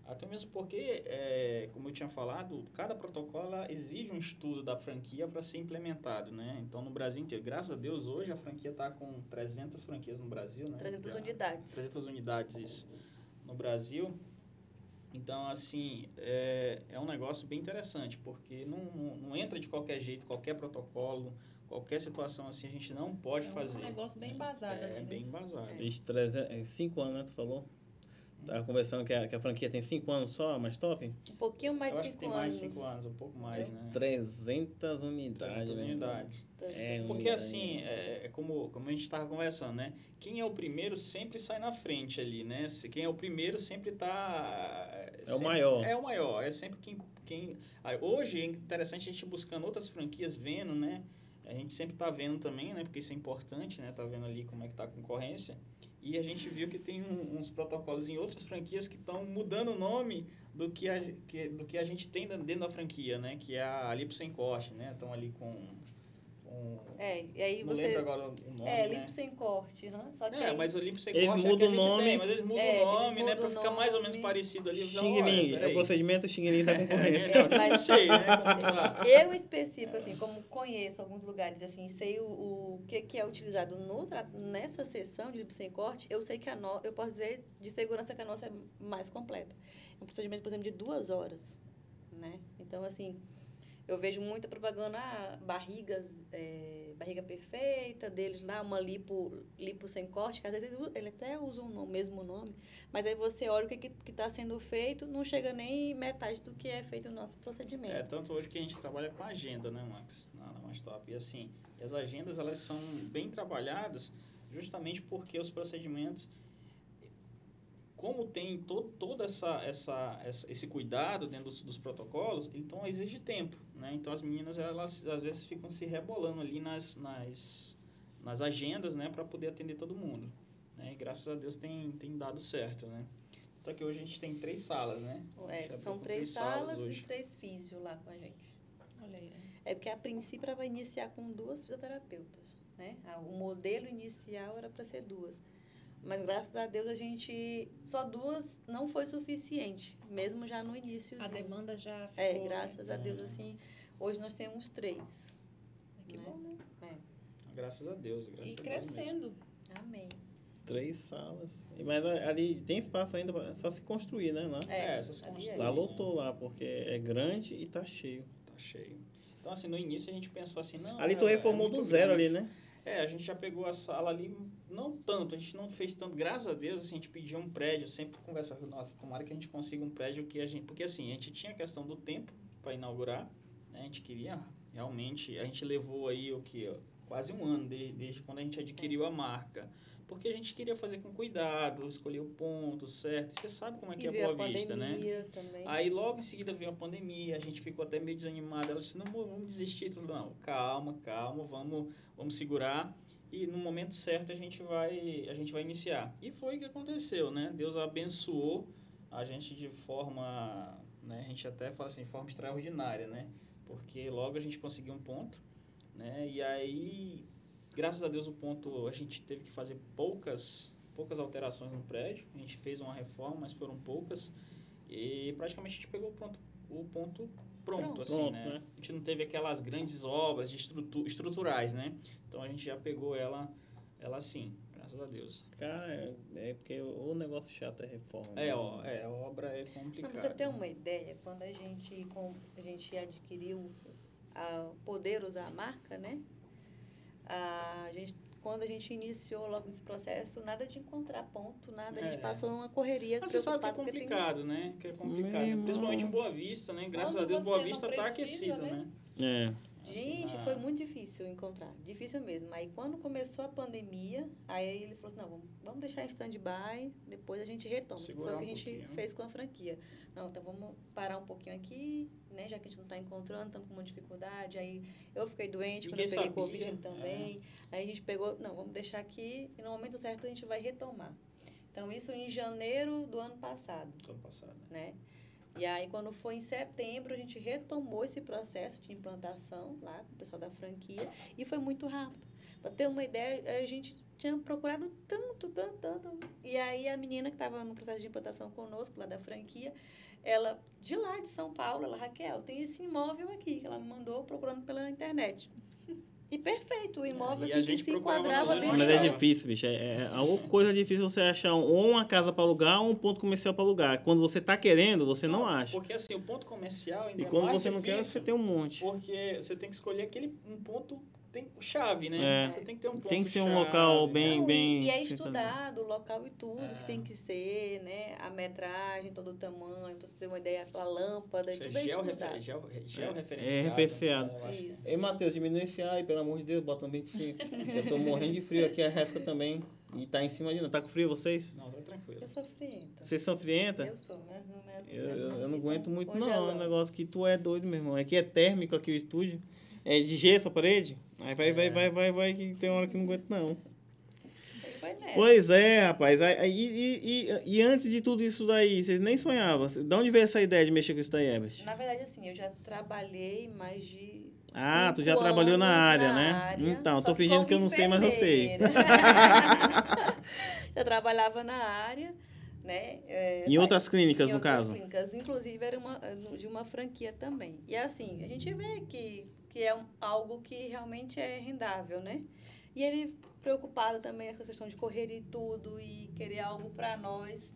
Até mesmo porque, é, como eu tinha falado, cada protocolo exige um estudo da franquia para ser implementado, né? Então no Brasil inteiro, graças a Deus, hoje a franquia está com 300 franquias no Brasil, né? 300 Já- unidades. 300 unidades isso, no Brasil. Então, assim, é, é um negócio bem interessante, porque não, não, não entra de qualquer jeito, qualquer protocolo, qualquer situação assim, a gente não pode É um fazer. negócio bem embasado É, né? bem embasado. É. Vixe, 300, 5 anos, né? Tu falou? Tava conversando que a, que a franquia tem 5 anos só, mais top? Um pouquinho mais Eu de acho que 5 tem mais anos. de 5 anos, um pouco mais, né? 300 unidades. 300 né? unidades. É, Porque unidade. assim, é, é como, como a gente estava conversando, né? Quem é o primeiro sempre sai na frente ali, né? Se- Quem é o primeiro sempre tá... É o maior. É o maior, é sempre quem... quem aí, hoje é interessante a gente buscando outras franquias, vendo, né? A gente sempre tá vendo também, né? Porque isso é importante, né? Tá vendo ali como é que tá a concorrência. E a gente viu que tem um- uns protocolos em outras franquias que estão mudando o nome do que, a, que- do que a gente tem dentro da franquia, né? Que é a Lipo Sem Corte, né? Estão ali com... com É, e aí não você... lembro agora o nome, É, né? lipo sem corte, hum, só que É, aí- mas o limpo sem Eles corte é que o gente nome. tem, mas eles mudam É, o nome, né? Pra ficar mais ou menos parecido ali. Xing Ling, é o procedimento Xing Ling da concorrência. É, não sei, né? Tá. Eu, específico, assim, como conheço alguns lugares, assim, sei o, o que, que é utilizado no, nessa sessão de lipo sem corte, eu sei que a no, eu posso dizer de segurança que a nossa é mais completa. É um procedimento, por exemplo, de duas horas, né? Então, assim, eu vejo muita propaganda, ah, barrigas, é, barriga perfeita deles lá, uma lipo, lipo sem corte, que às vezes ele, até usa o mesmo nome, mas aí você olha o que está sendo feito, não chega nem metade do que é feito no nosso procedimento. É, tanto hoje que a gente trabalha com agenda, né, Max? Na, na Mais Top. E assim, as agendas, elas são bem trabalhadas justamente porque os procedimentos como tem todo, toda essa, essa, essa- esse cuidado dentro dos, dos protocolos, então exige tempo, né? Então as meninas elas às vezes ficam se rebolando ali nas, nas, nas agendas, né, para poder atender todo mundo, né? E graças a Deus tem, tem dado certo, né? Então aqui hoje a gente tem três salas, né? É, são com três salas hoje. e três físio lá com a gente. Olha aí. né? É porque a princípio ela vai iniciar com duas fisioterapeutas, né? Ah, O modelo inicial era para ser duas. Mas graças a Deus a gente só duas não foi suficiente, mesmo já no início. A demanda já ficou... É, graças a Deus assim, hoje nós temos três. Que né? bom, né? Graças a Deus, graças E a Deus mesmo. crescendo. Amém. Três salas. Mas ali tem espaço ainda, pra- só se construir, né? Lá, É, essas ali construções. lá lotou lá, porque é grande e tá cheio. Tá cheio. Então, assim, no início a gente pensou assim, não... Ali tu é- é reformou muito do zero grande. ali, né? É, a gente já pegou a sala ali, não tanto, a gente não fez tanto, graças a Deus, assim, a gente pediu um prédio, sempre conversava, nossa, tomara que a gente consiga um prédio que a gente, porque assim, a gente tinha a questão do tempo para inaugurar, né, a gente queria realmente, a gente levou aí o que, quase um ano de- desde quando a gente adquiriu a marca, porque a gente queria fazer com cuidado, escolher o ponto certo, e você sabe como é que e é a Boa Vista, né? também. Aí logo em seguida veio a pandemia, a gente ficou até meio desanimado. Ela disse, não, vamos desistir. Tudo não, calma, calma, vamos, vamos segurar. E no momento certo a gente vai, a gente vai iniciar. E foi o que aconteceu, né? Deus abençoou a gente de forma, né? A gente até fala assim, de forma extraordinária, né? Porque logo a gente conseguiu um ponto, né? E aí, graças a Deus o ponto, a gente teve que fazer poucas, poucas alterações no prédio. A gente fez uma reforma, mas foram poucas. E praticamente a gente pegou o ponto, o ponto pronto, Pronto. assim, Pronto, né? né? A gente não teve aquelas grandes obras de estrutu estruturais, né? Então a gente já pegou ela, ela assim, graças a Deus. Cara, é, é porque o negócio chato é reforma. É, né? ó, é, a obra é Pra complicada. você ter uma ideia, quando a gente, com, a gente adquiriu a poder usar a marca, né? A gente quando a gente iniciou logo nesse processo, nada de encontrar ponto, nada. A gente É. passou numa correria. Mas você sabe que é porque tem- complicado, né? Que é complicado. Meu né? irmão. Principalmente em Boa Vista, né? Graças Quando a Deus, Boa Vista tá precisa, aquecido, né? né? É. Gente, Assim, foi muito difícil encontrar. Difícil mesmo. Aí quando começou a pandemia, aí ele falou assim, não, vamos, vamos deixar em stand-by, depois a gente retoma. Segurar foi o que um a gente pouquinho, né? fez com a franquia. Não, então vamos parar um pouquinho aqui, né? Já que a gente não está encontrando, estamos com uma dificuldade. Aí eu fiquei doente, quando eu peguei sabia, Covid é. também. Aí a gente pegou, não, vamos deixar aqui e no momento certo a gente vai retomar. Então isso em janeiro do ano passado do ano passado. né? E aí, quando foi em setembro, a gente retomou esse processo de implantação lá com o pessoal da franquia e foi muito rápido. Para ter uma ideia, a gente tinha procurado tanto, tanto, tanto. E aí, a menina que estava no processo de implantação conosco, lá da franquia, ela, de lá de São Paulo, ela, Raquel, tem esse imóvel aqui, que ela me mandou procurando pela internet. E perfeito, o imóvel a assim, que gente se enquadrava dentro Mas é difícil, bicho. É, é, a outra coisa difícil é você achar ou uma casa para alugar ou um ponto comercial para alugar. Quando você tá querendo, você não acha. Porque assim, o ponto comercial ainda E é quando mais você não quer, difícil, você tem um monte. Porque você tem que escolher aquele um ponto tem chave, né? É. Você tem que ter um ponto Tem que ser um chave, local né? bem- Não, bem e, e é estudado o local e tudo É. que tem que ser, né? A metragem, todo o tamanho, pra você ter uma ideia, a lâmpada, e Isso é tudo é georrefer- estudado. geo- É, georreferenciado. é referenciado. né? Isso. Ei, Matheus, diminui esse ar aí, pelo amor de Deus, bota um 25. Eu tô morrendo de frio aqui, a resca também. E tá em cima de não. Tá com frio vocês? Não, tá tranquilo. Eu sou frienta. Vocês são frienta? Eu sou, mas não mas, Eu, eu, eu não então, aguento muito, não. É um negócio que tu é doido, meu irmão. Aqui é térmico aqui o estúdio. É de gesso a parede. Aí vai, vai, É. vai, vai, vai, que tem hora que não aguento, não. Vai. Pois é, rapaz. Aí- e, e, e antes de tudo isso daí, vocês nem sonhavam. De onde veio essa ideia de mexer com isso daí, Herbert? Na verdade, assim, eu já trabalhei mais de. Ah, tu já trabalhou na área, na né? área, Então, tô fingindo que eu não sei, mas eu sei. eu trabalhava na área, né? é, Em outras clínicas, em no outras caso. clínicas. Inclusive, era uma, de uma franquia também. E assim, a gente vê que, que é um- algo que realmente é rendável, né? E ele preocupado também com a questão de correr e tudo, e querer algo para nós.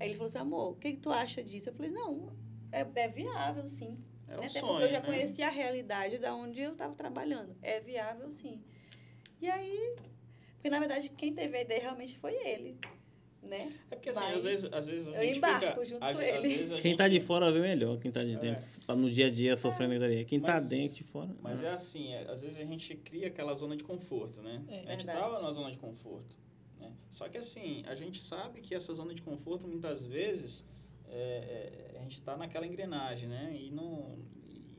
Aí ele falou assim, amor, o que, que tu acha disso? Eu falei, não, é, é viável, sim. Era um Até sonho, porque eu já né? conhecia a realidade da onde eu estava trabalhando. É viável, sim. E aí, porque na verdade quem teve a ideia realmente foi ele, né? É porque assim, Mas às vezes, às vezes a eu gente embarco fica... junto às- com às ele. Quem tá gente- de fora vê melhor, quem tá de dentro. pra No dia a dia sofrendo daí. Quem tá Mas- dentro de fora. Mas ah. é assim, é, às vezes a gente cria aquela zona de conforto, né? É. a gente Verdade. tava na zona de conforto. Né? Só que assim, a gente sabe que essa zona de conforto, muitas vezes, é, é, a gente tá naquela engrenagem, né? E, não,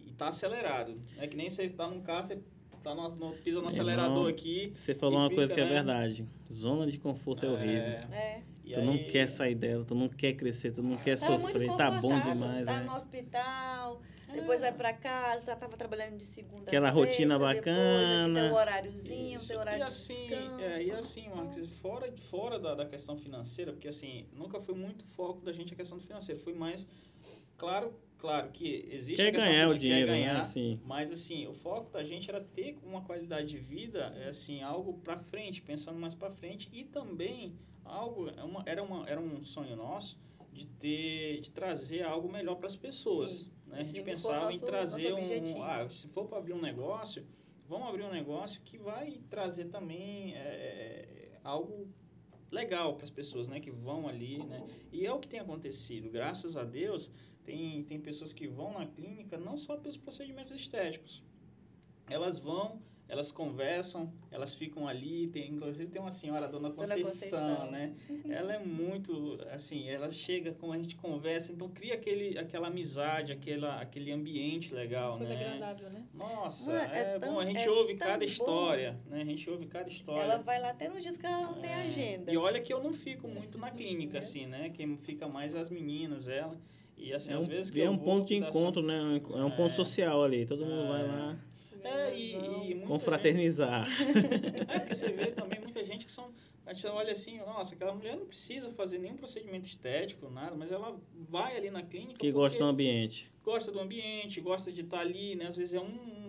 e tá acelerado. É que nem você tá num carro, você tá no, no, pisa no Meu acelerador irmão, aqui. Você falou uma coisa fica, que é né? verdade. Zona de conforto é, horrível. É. e Tu não aí- quer sair dela, tu não quer crescer, tu não quer Tava muito sofrer. Tá bom demais, Tá é. no hospital, depois vai pra casa, tá- tava trabalhando de segunda Aquela sexta, rotina bacana. Tem um horáriozinho, tem horário e assim, de descanso. é, e assim, Marcos, fora, fora da, da questão financeira, porque assim, nunca foi muito foco da gente a questão do financeiro, foi mais, claro, claro que existe Quer ganhar o dinheiro, quer ganhar, né? Assim. mas assim, o foco da gente era ter uma qualidade de vida, é, assim, algo para frente, pensando mais para frente e também algo, é uma, era, uma, era um sonho nosso de ter, de trazer algo melhor para as pessoas, Sim. né? A Esse gente sempre pensava em nosso- trazer nosso objetivo. um, ah, se for para abrir um negócio, vamos abrir um negócio que vai trazer também é, algo legal para as pessoas, né, que vão ali, né? E é o que tem acontecido. Graças a Deus, tem tem pessoas que vão na clínica não só pelos procedimentos estéticos. Elas vão, elas conversam, elas ficam ali, tem inclusive tem uma senhora, a dona Dona Conceição, Conceição. né? Ela é muito assim, ela chega quando a gente conversa, então cria aquele aquela amizade, aquela aquele ambiente legal, Coisa né? agradável, né? Nossa, Mano, é é, tão- bom, a gente é ouve cada bom. história, né? A gente ouve cada história. Ela vai lá até nos dias que ela não tem É, agenda. E olha que eu não fico muito na clínica, É. assim, né? Quem fica mais é as meninas, ela. E assim, É às um, vezes que é eu um ponto de encontro, né? É um ponto É. social ali. Todo mundo É. vai lá É, e, e confraternizar. gente- é, porque você vê também muita gente que são. A gente olha assim, nossa, aquela mulher não precisa fazer nenhum procedimento estético, nada, mas ela vai ali na clínica. Que gosta do ambiente. gosta do ambiente, gosta de estar ali, né? Às vezes é um, um-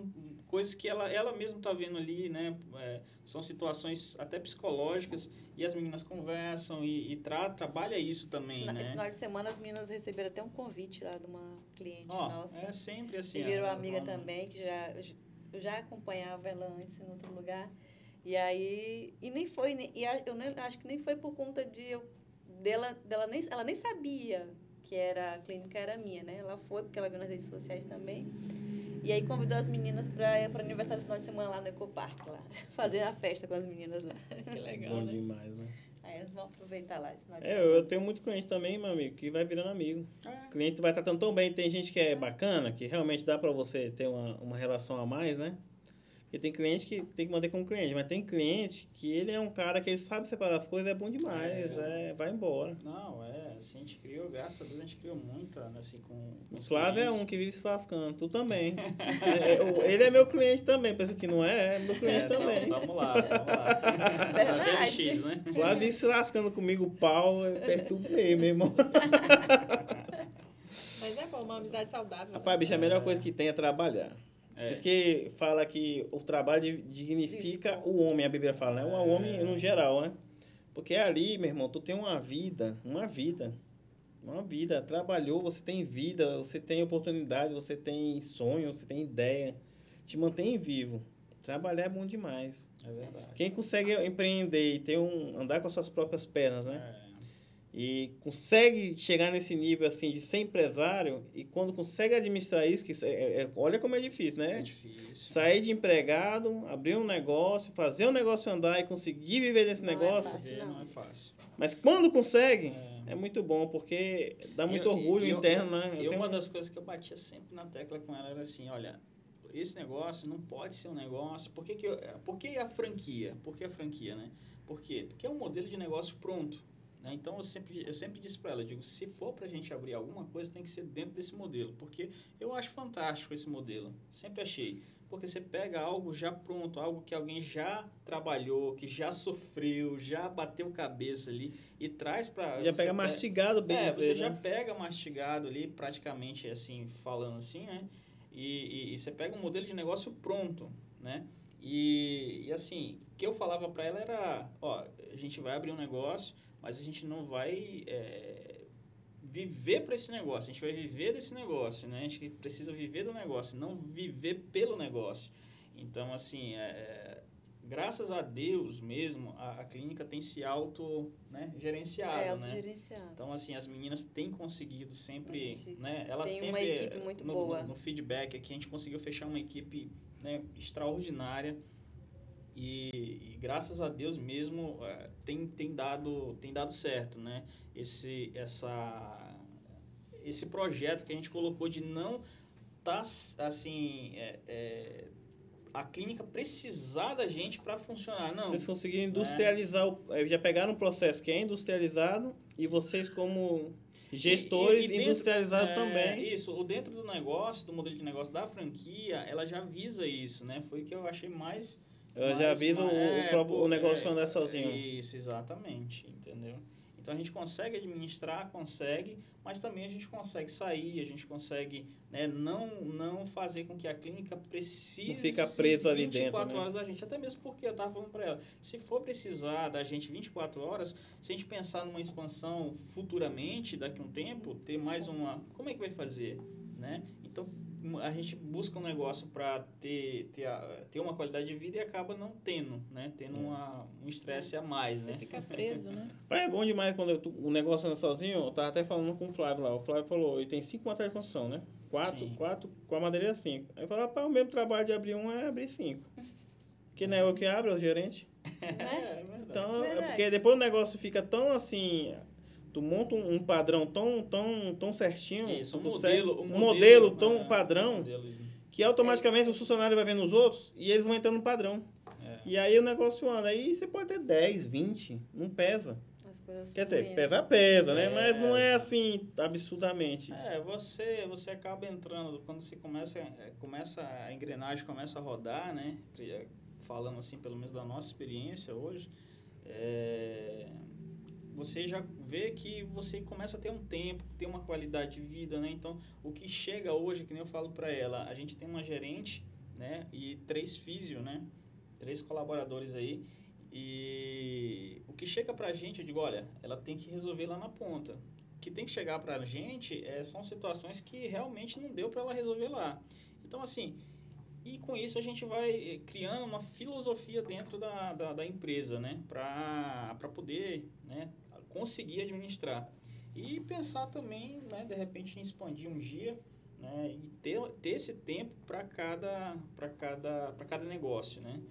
coisas que ela, ela mesma está vendo ali, né? É, são situações até psicológicas e as meninas conversam e, e tra, trabalha isso também, Na- Esse né? final de semana as meninas receberam até um convite lá de uma cliente Ó, nossa. é sempre assim. e virou a- amiga também, que já, eu já acompanhava ela antes em outro lugar. E aí, e nem foi, e eu nem, acho que nem foi por conta de eu, dela, dela nem, ela nem sabia que era a clínica era minha, né? Ela foi porque ela viu nas redes sociais também. E aí convidou as meninas para para o aniversário do final de semana lá no Ecopark lá, fazer a festa com as meninas lá. Que legal, Bom né? demais, né? Aí elas vão aproveitar lá esse final de É, semana. eu, eu tenho muito cliente também, meu amigo, que vai virando amigo. É. O cliente vai tratando tão bem. Tem gente que é bacana, que realmente dá pra você ter uma, uma relação a mais, né? Porque tem cliente que tem que manter como cliente, mas tem cliente que ele é um cara que ele sabe separar as coisas, é bom demais, É. é, vai embora. Não, é, assim, a gente criou, graças a Deus, a gente criou muita, né, assim, com, com O Flávio é clientes. um que vive se lascando, tu também. É, é, ele é meu cliente também, pensa que não é, é meu cliente É, também. Tamo, tamo lá, tamo lá. Verdade. DLX, né? O Flávio vive se lascando comigo, o pau, é perturba meu irmão. Mas é bom, uma amizade saudável. né? Rapaz, bicho, a melhor coisa que tem é trabalhar. É. Diz que fala que o trabalho di- dignifica o homem, a Bíblia fala, né? O É. homem no geral, né? Porque ali, meu irmão, tu tem uma vida, uma vida. Uma vida. Trabalhou, você tem vida, você tem oportunidade, você tem sonho, você tem ideia. Te mantém vivo. Trabalhar é bom demais. É verdade. Quem consegue empreender e ter um, andar com as suas próprias pernas, né? É. E consegue chegar nesse nível assim de ser empresário e quando consegue administrar isso, que é- é- é- olha como é difícil, É né? difícil. Sair de empregado, abrir um negócio, fazer o negócio andar e conseguir viver nesse Não é negócio. fácil. Você não. não é fácil. Mas quando consegue, É. é muito bom, porque dá muito eu- orgulho eu- interno, né? Eu E tenho- uma das coisas que eu batia sempre na tecla com ela era assim, olha, esse negócio não pode ser um negócio. Por que, que, eu, por que a franquia? Por que a franquia, né? Por quê? Porque é um modelo de negócio pronto. Né? Então eu sempre, eu sempre disse para ela, digo, se for para a gente abrir alguma coisa, tem que ser dentro desse modelo. Porque eu acho fantástico esse modelo. Sempre achei. Porque você pega algo já pronto, algo que alguém já trabalhou, que já sofreu, já bateu cabeça ali e traz para. Já pega mastigado bem É, dizer, você já né? pega mastigado ali, praticamente assim, falando assim, né? E, e- e você pega um modelo de negócio pronto, né? E, e assim, o que eu falava para ela era, ó, a gente vai abrir um negócio, mas a gente não vai é, viver para esse negócio, a gente vai viver desse negócio, né? A gente precisa viver do negócio, não viver pelo negócio. Então, assim, é, graças a Deus mesmo, a, a clínica tem se auto né, gerenciado, É né? autogerenciado. Então, assim, as meninas têm conseguido sempre, né? Elas tem sempre... uma equipe muito no, boa. No, no feedback aqui, a gente conseguiu fechar uma equipe né, extraordinária. E, e graças a Deus mesmo eh, tem, tem, dado, tem dado certo, né? Esse, essa, esse projeto que a gente colocou de não tá assim é, é, a clínica precisar da gente para funcionar não Vocês conseguiram industrializar, o, eh, já pegaram um processo que é industrializado e vocês como gestores E- e dentro- industrializaram é, também. Isso, o dentro do negócio, do modelo de negócio da franquia, ela já visa isso, né? Foi o que eu achei mais. Ela já avisa o, é, o o negócio é, andar sozinho. Isso, exatamente, entendeu? Então a gente consegue administrar, consegue, mas também a gente consegue sair, a gente consegue né, não, não fazer com que a clínica precise Não fica preso ali 24 dentro, né? horas da gente. Até mesmo porque eu estava falando para ela, se for precisar da gente 24 horas, se a gente pensar numa expansão futuramente, daqui a um tempo, ter mais uma. Como é que vai fazer? Né? Então a gente busca um negócio para ter, ter, a- ter uma qualidade de vida e acaba não tendo, né? Tendo uma, um estresse a mais, Você né? fica preso, né? É bom demais quando eu- o negócio anda sozinho. Eu tava até falando com o Flávio lá. O Flávio falou, ele tem cinco materiais de construção, né? Quatro, Sim. quatro com a madeira cinco. Aí eu falei, rapaz, o mesmo trabalho de abrir um é abrir cinco. Porque não é eu que abro, é o gerente. É, é verdade. Então, é Verdade. porque depois o negócio fica tão assim. Tu monta um, um padrão tão, tão, tão certinho. Isso, um modelo, um modelo tão é, padrão um modelo de- que automaticamente o funcionário vai vendo os outros e eles vão entrando no padrão. é. E aí o negócio anda. Aí você pode ter 10, 20, não pesa. Quer dizer, fluindo. pesa, pesa, né? É. Mas não é assim, absurdamente. É, você, você acaba entrando, quando você começa, é, começa a engrenagem começa a rodar, né? Falando assim, pelo menos da nossa experiência hoje, é, você já vê que você começa a ter um tempo, ter uma qualidade de vida, né? Então, o que chega hoje, que nem eu falo para ela, a gente tem uma gerente, né? E três físio, né? Três colaboradores aí. E o que chega pra gente, eu digo, olha, ela tem que resolver lá na ponta. O que tem que chegar pra gente é, são situações que realmente não deu para ela resolver lá. Então, assim, E com isso a gente vai eh, criando uma filosofia dentro da, da, da empresa, né? Para poder né, conseguir administrar. E pensar também, né, de repente, em expandir um dia né, e ter, ter esse tempo para cada, cada, cada negócio, né?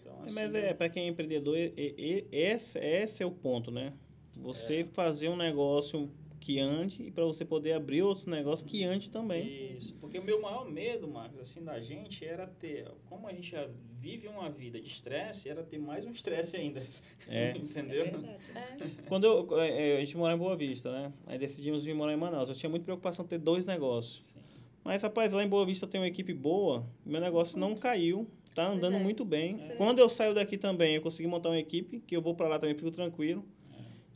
Então, assim, Mas é, para quem é empreendedor, e, e, esse, esse é o ponto, né? Você é. fazer um negócio que ande e para você poder abrir outros negócios que ande também. Isso, porque o meu maior medo, Marcos, assim, da gente era ter, como a gente vive uma vida de estresse, era ter mais um estresse ainda. É. Entendeu? É é. Quando eu, é, a gente mora em Boa Vista, né? Aí decidimos vir morar em Manaus. Eu tinha muita preocupação de ter dois negócios. Sim. Mas, rapaz, lá em Boa Vista tem uma equipe boa, meu negócio não caiu, tá andando é. muito bem. Quando eu saio daqui também, eu consegui montar uma equipe, que eu vou para lá também, fico tranquilo.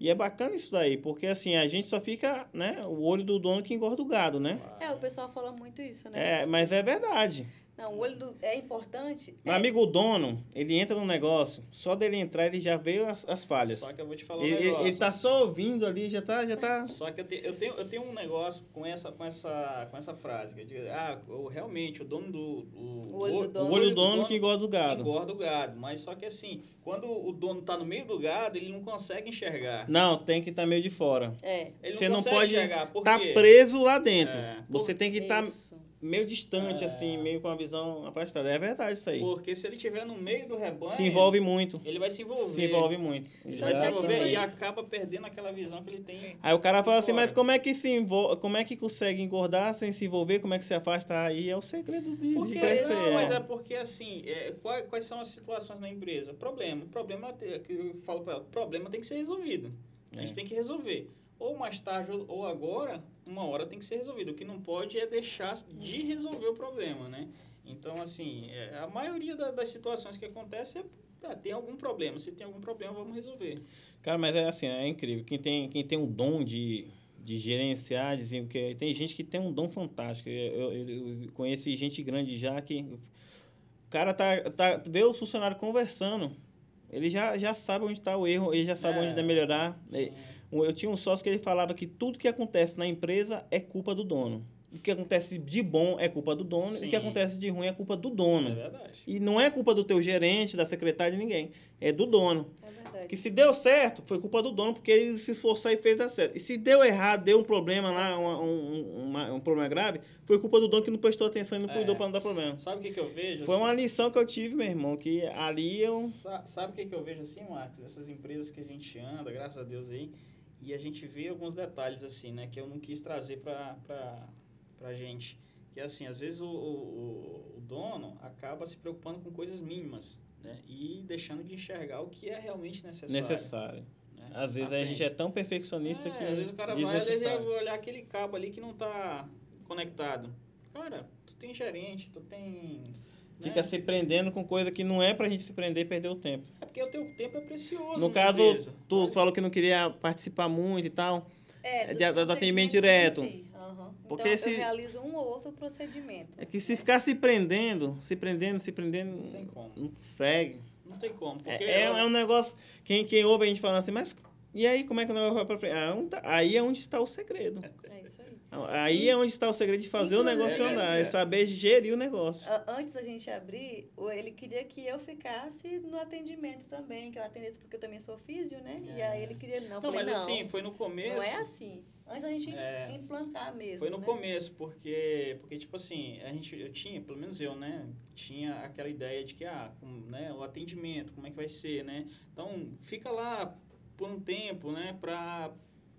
E é bacana isso daí, porque assim, a gente só fica, né, o olho do dono que engorda o gado, né? É, o pessoal fala muito isso, né? É, mas é verdade. Não, o olho do, é importante. Meu é. amigo o dono, ele entra no negócio, só dele entrar ele já vê as, as falhas. Só que eu vou te falar um ele, negócio. Ele tá só ouvindo ali, já tá, já tá... Só que eu, te, eu, tenho, eu tenho um negócio com essa, com essa, com essa frase, que eu digo, ah, eu, realmente, o dono do... O, o olho do dono. O olho do dono, dono que engorda o gado. Engorda o gado, mas só que assim, quando o dono tá no meio do gado, ele não consegue enxergar. Não, tem que estar tá meio de fora. É. Ele Você não, não pode estar tá preso lá dentro. É, Você tem que estar... Tá meio distante, é. assim, meio com a visão afastada. É verdade isso aí. Porque se ele estiver no meio do rebanho. Se envolve muito. Ele vai se envolver. Se envolve muito. Ele vai se envolver e acaba perdendo aquela visão que ele tem. Aí o cara fala assim, mas como é que se envolve, como é que consegue engordar sem se envolver? Como é que se afasta? Aí é o segredo de, porque, de crescer. Não, mas é porque assim, é, quais, quais são as situações na empresa? Problema. Problema, que eu falo para ela, problema tem que ser resolvido. A gente é. tem que resolver ou mais tarde ou agora, uma hora tem que ser resolvido. O que não pode é deixar de resolver o problema, né? Então, assim, é, a maioria da, das situações que acontecem é ah, tem algum problema. Se tem algum problema, vamos resolver. Cara, mas é assim, é incrível. Quem tem, quem tem um dom de, de gerenciar, dizendo que tem gente que tem um dom fantástico. Eu, eu, eu conheci gente grande já que o cara tá, tá vê o funcionário conversando, ele já, já sabe onde está o erro, ele já sabe é, onde deve melhorar. Sim. Eu tinha um sócio que ele falava que tudo que acontece na empresa é culpa do dono. O que acontece de bom é culpa do dono Sim. e o que acontece de ruim é culpa do dono. É verdade. E não é culpa do teu gerente, da secretária, de ninguém. É do dono. É verdade. Que se deu certo, foi culpa do dono, porque ele se esforçou e fez dar certo. E se deu errado, deu um problema lá, um, um, um problema grave, foi culpa do dono que não prestou atenção e não é. cuidou para não dar problema. Sabe o que, que eu vejo? Foi assim? uma lição que eu tive, meu irmão, que ali eu... Sabe o que, que eu vejo assim, Marcos? Essas empresas que a gente anda, graças a Deus aí e a gente vê alguns detalhes assim, né, que eu não quis trazer para para gente, que é assim, às vezes o, o, o, dono acaba se preocupando com coisas mínimas, né, e deixando de enxergar o que é realmente necessário. Necessário. Né, às vezes a gente é tão perfeccionista é, que às vezes o cara vai, às vezes eu vou olhar aquele cabo ali que não está conectado. Cara, tu tem gerente, tu tem Fica né? se prendendo com coisa que não é pra gente se prender e perder o tempo. É porque o teu tempo é precioso. No caso, empresa. tu falou que não queria participar muito e tal. É, é do, do atendimento direto. Si. Uhum. Porque então, se, eu realizo um ou outro procedimento. É que se ficar se prendendo, se prendendo, se prendendo, não tem como. Não segue. Não tem como. É, é, é, um negócio. Quem, quem ouve a gente falando assim, mas e aí como é que o negócio vai pra frente? Ah, aí é onde está o segredo. É isso aí. Aí é onde está o segredo de fazer Inclusive, o negócio andar, é, é saber gerir o negócio. Antes da gente abrir, ele queria que eu ficasse no atendimento também, que eu atendesse, porque eu também sou físio, né? É. E aí ele queria, não, não falei, mas não, assim, foi no começo. Não é assim. Antes da gente é, implantar mesmo. Foi no né? começo, porque, porque, tipo assim, a gente, eu tinha, pelo menos eu, né? Tinha aquela ideia de que, ah, né, o atendimento, como é que vai ser, né? Então, fica lá por um tempo, né? Pra,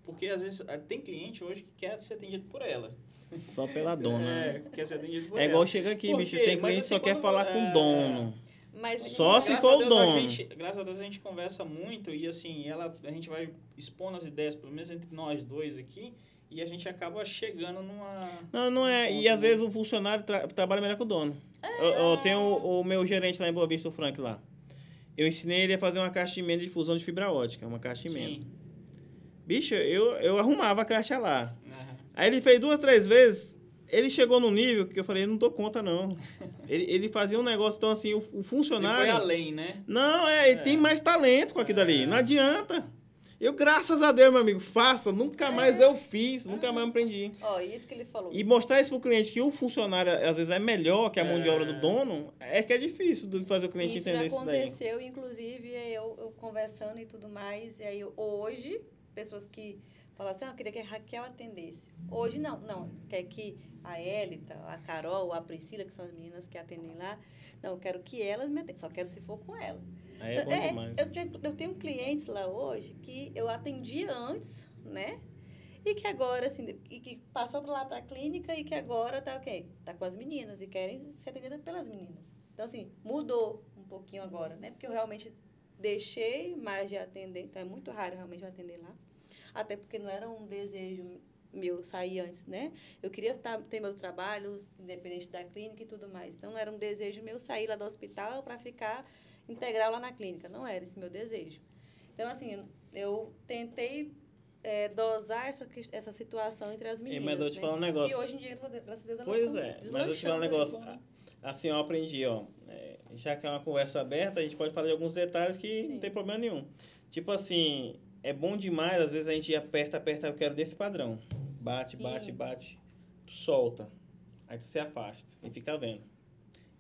porque às vezes eh, tem cliente hoje que quer ser atendido por ela. Só pela dona. É, quer ser atendido por é ela. É igual chega aqui, bicho. Tem cliente que só quer falar é... com o dono. Mas, só se for o dono. Gente, graças a Deus a gente conversa muito e assim, ela, a gente vai expondo as ideias, pelo menos entre nós dois aqui, e a gente acaba chegando numa. Não, não é. E às vezes o funcionário tra trabalha melhor que o dono. É. Eu, eu, tenho o, o, meu gerente lá em Boa Vista, o Frank lá. Eu ensinei ele a fazer uma caixa de emenda de fusão de fibra ótica, uma caixa de emenda. Sim. Bicho, eu, eu arrumava a caixa lá. Uhum. Aí ele fez duas, três vezes. Ele chegou no nível que eu falei, não dou conta, não. ele, ele fazia um negócio, então assim, o, o funcionário. Ele foi além, né? Não, é, ele é. tem mais talento com aquilo é. ali. Não adianta. Eu, graças a Deus, meu amigo, faça. Nunca mais eu fiz, nunca mais aprendi. Ó, isso que ele falou. E mostrar isso pro cliente que o funcionário, às vezes, é melhor que a mão de obra É. do dono, é que é difícil de fazer o cliente isso entender isso daí. aconteceu, inclusive, eu, eu conversando e tudo mais. E aí, eu- hoje, pessoas que falam assim, ah, eu queria que a Raquel atendesse. Hoje, não. Não, quer que a Elita, a Carol, a Priscila, que são as meninas que atendem lá, não, eu quero que elas me atendam. Só quero se for com ela. Aí é bom demais. eu, eu tenho clientes lá hoje que eu atendia antes, né? E que agora, assim, e que passou lá para a clínica e que agora tá ok, tá com as meninas e querem ser atendidas pelas meninas. Então, assim, mudou um pouquinho agora, né? Porque eu realmente deixei mais de atender, então é muito raro realmente eu atender lá. Até porque não era um desejo meu sair antes, né? Eu queria tá, ter meu trabalho, independente da clínica e tudo mais. Então, não era um desejo meu sair lá do hospital para ficar integral lá na clínica. Não era esse meu desejo. Então, assim, eu tentei é, dosar essa, essa situação entre as meninas. mas eu te né? falar um negócio. E hoje em dia, graças a- Deus, Pois é, mas eu te falar um aí negócio. Assim, eu aprendi, ó. é, já que é uma conversa aberta, a gente pode falar de alguns detalhes que não Sim. tem problema nenhum. Tipo assim, é bom demais, às vezes a gente aperta, aperta, eu quero desse padrão. Bate, Sim. bate, bate. Tu solta. Aí tu se afasta e fica vendo.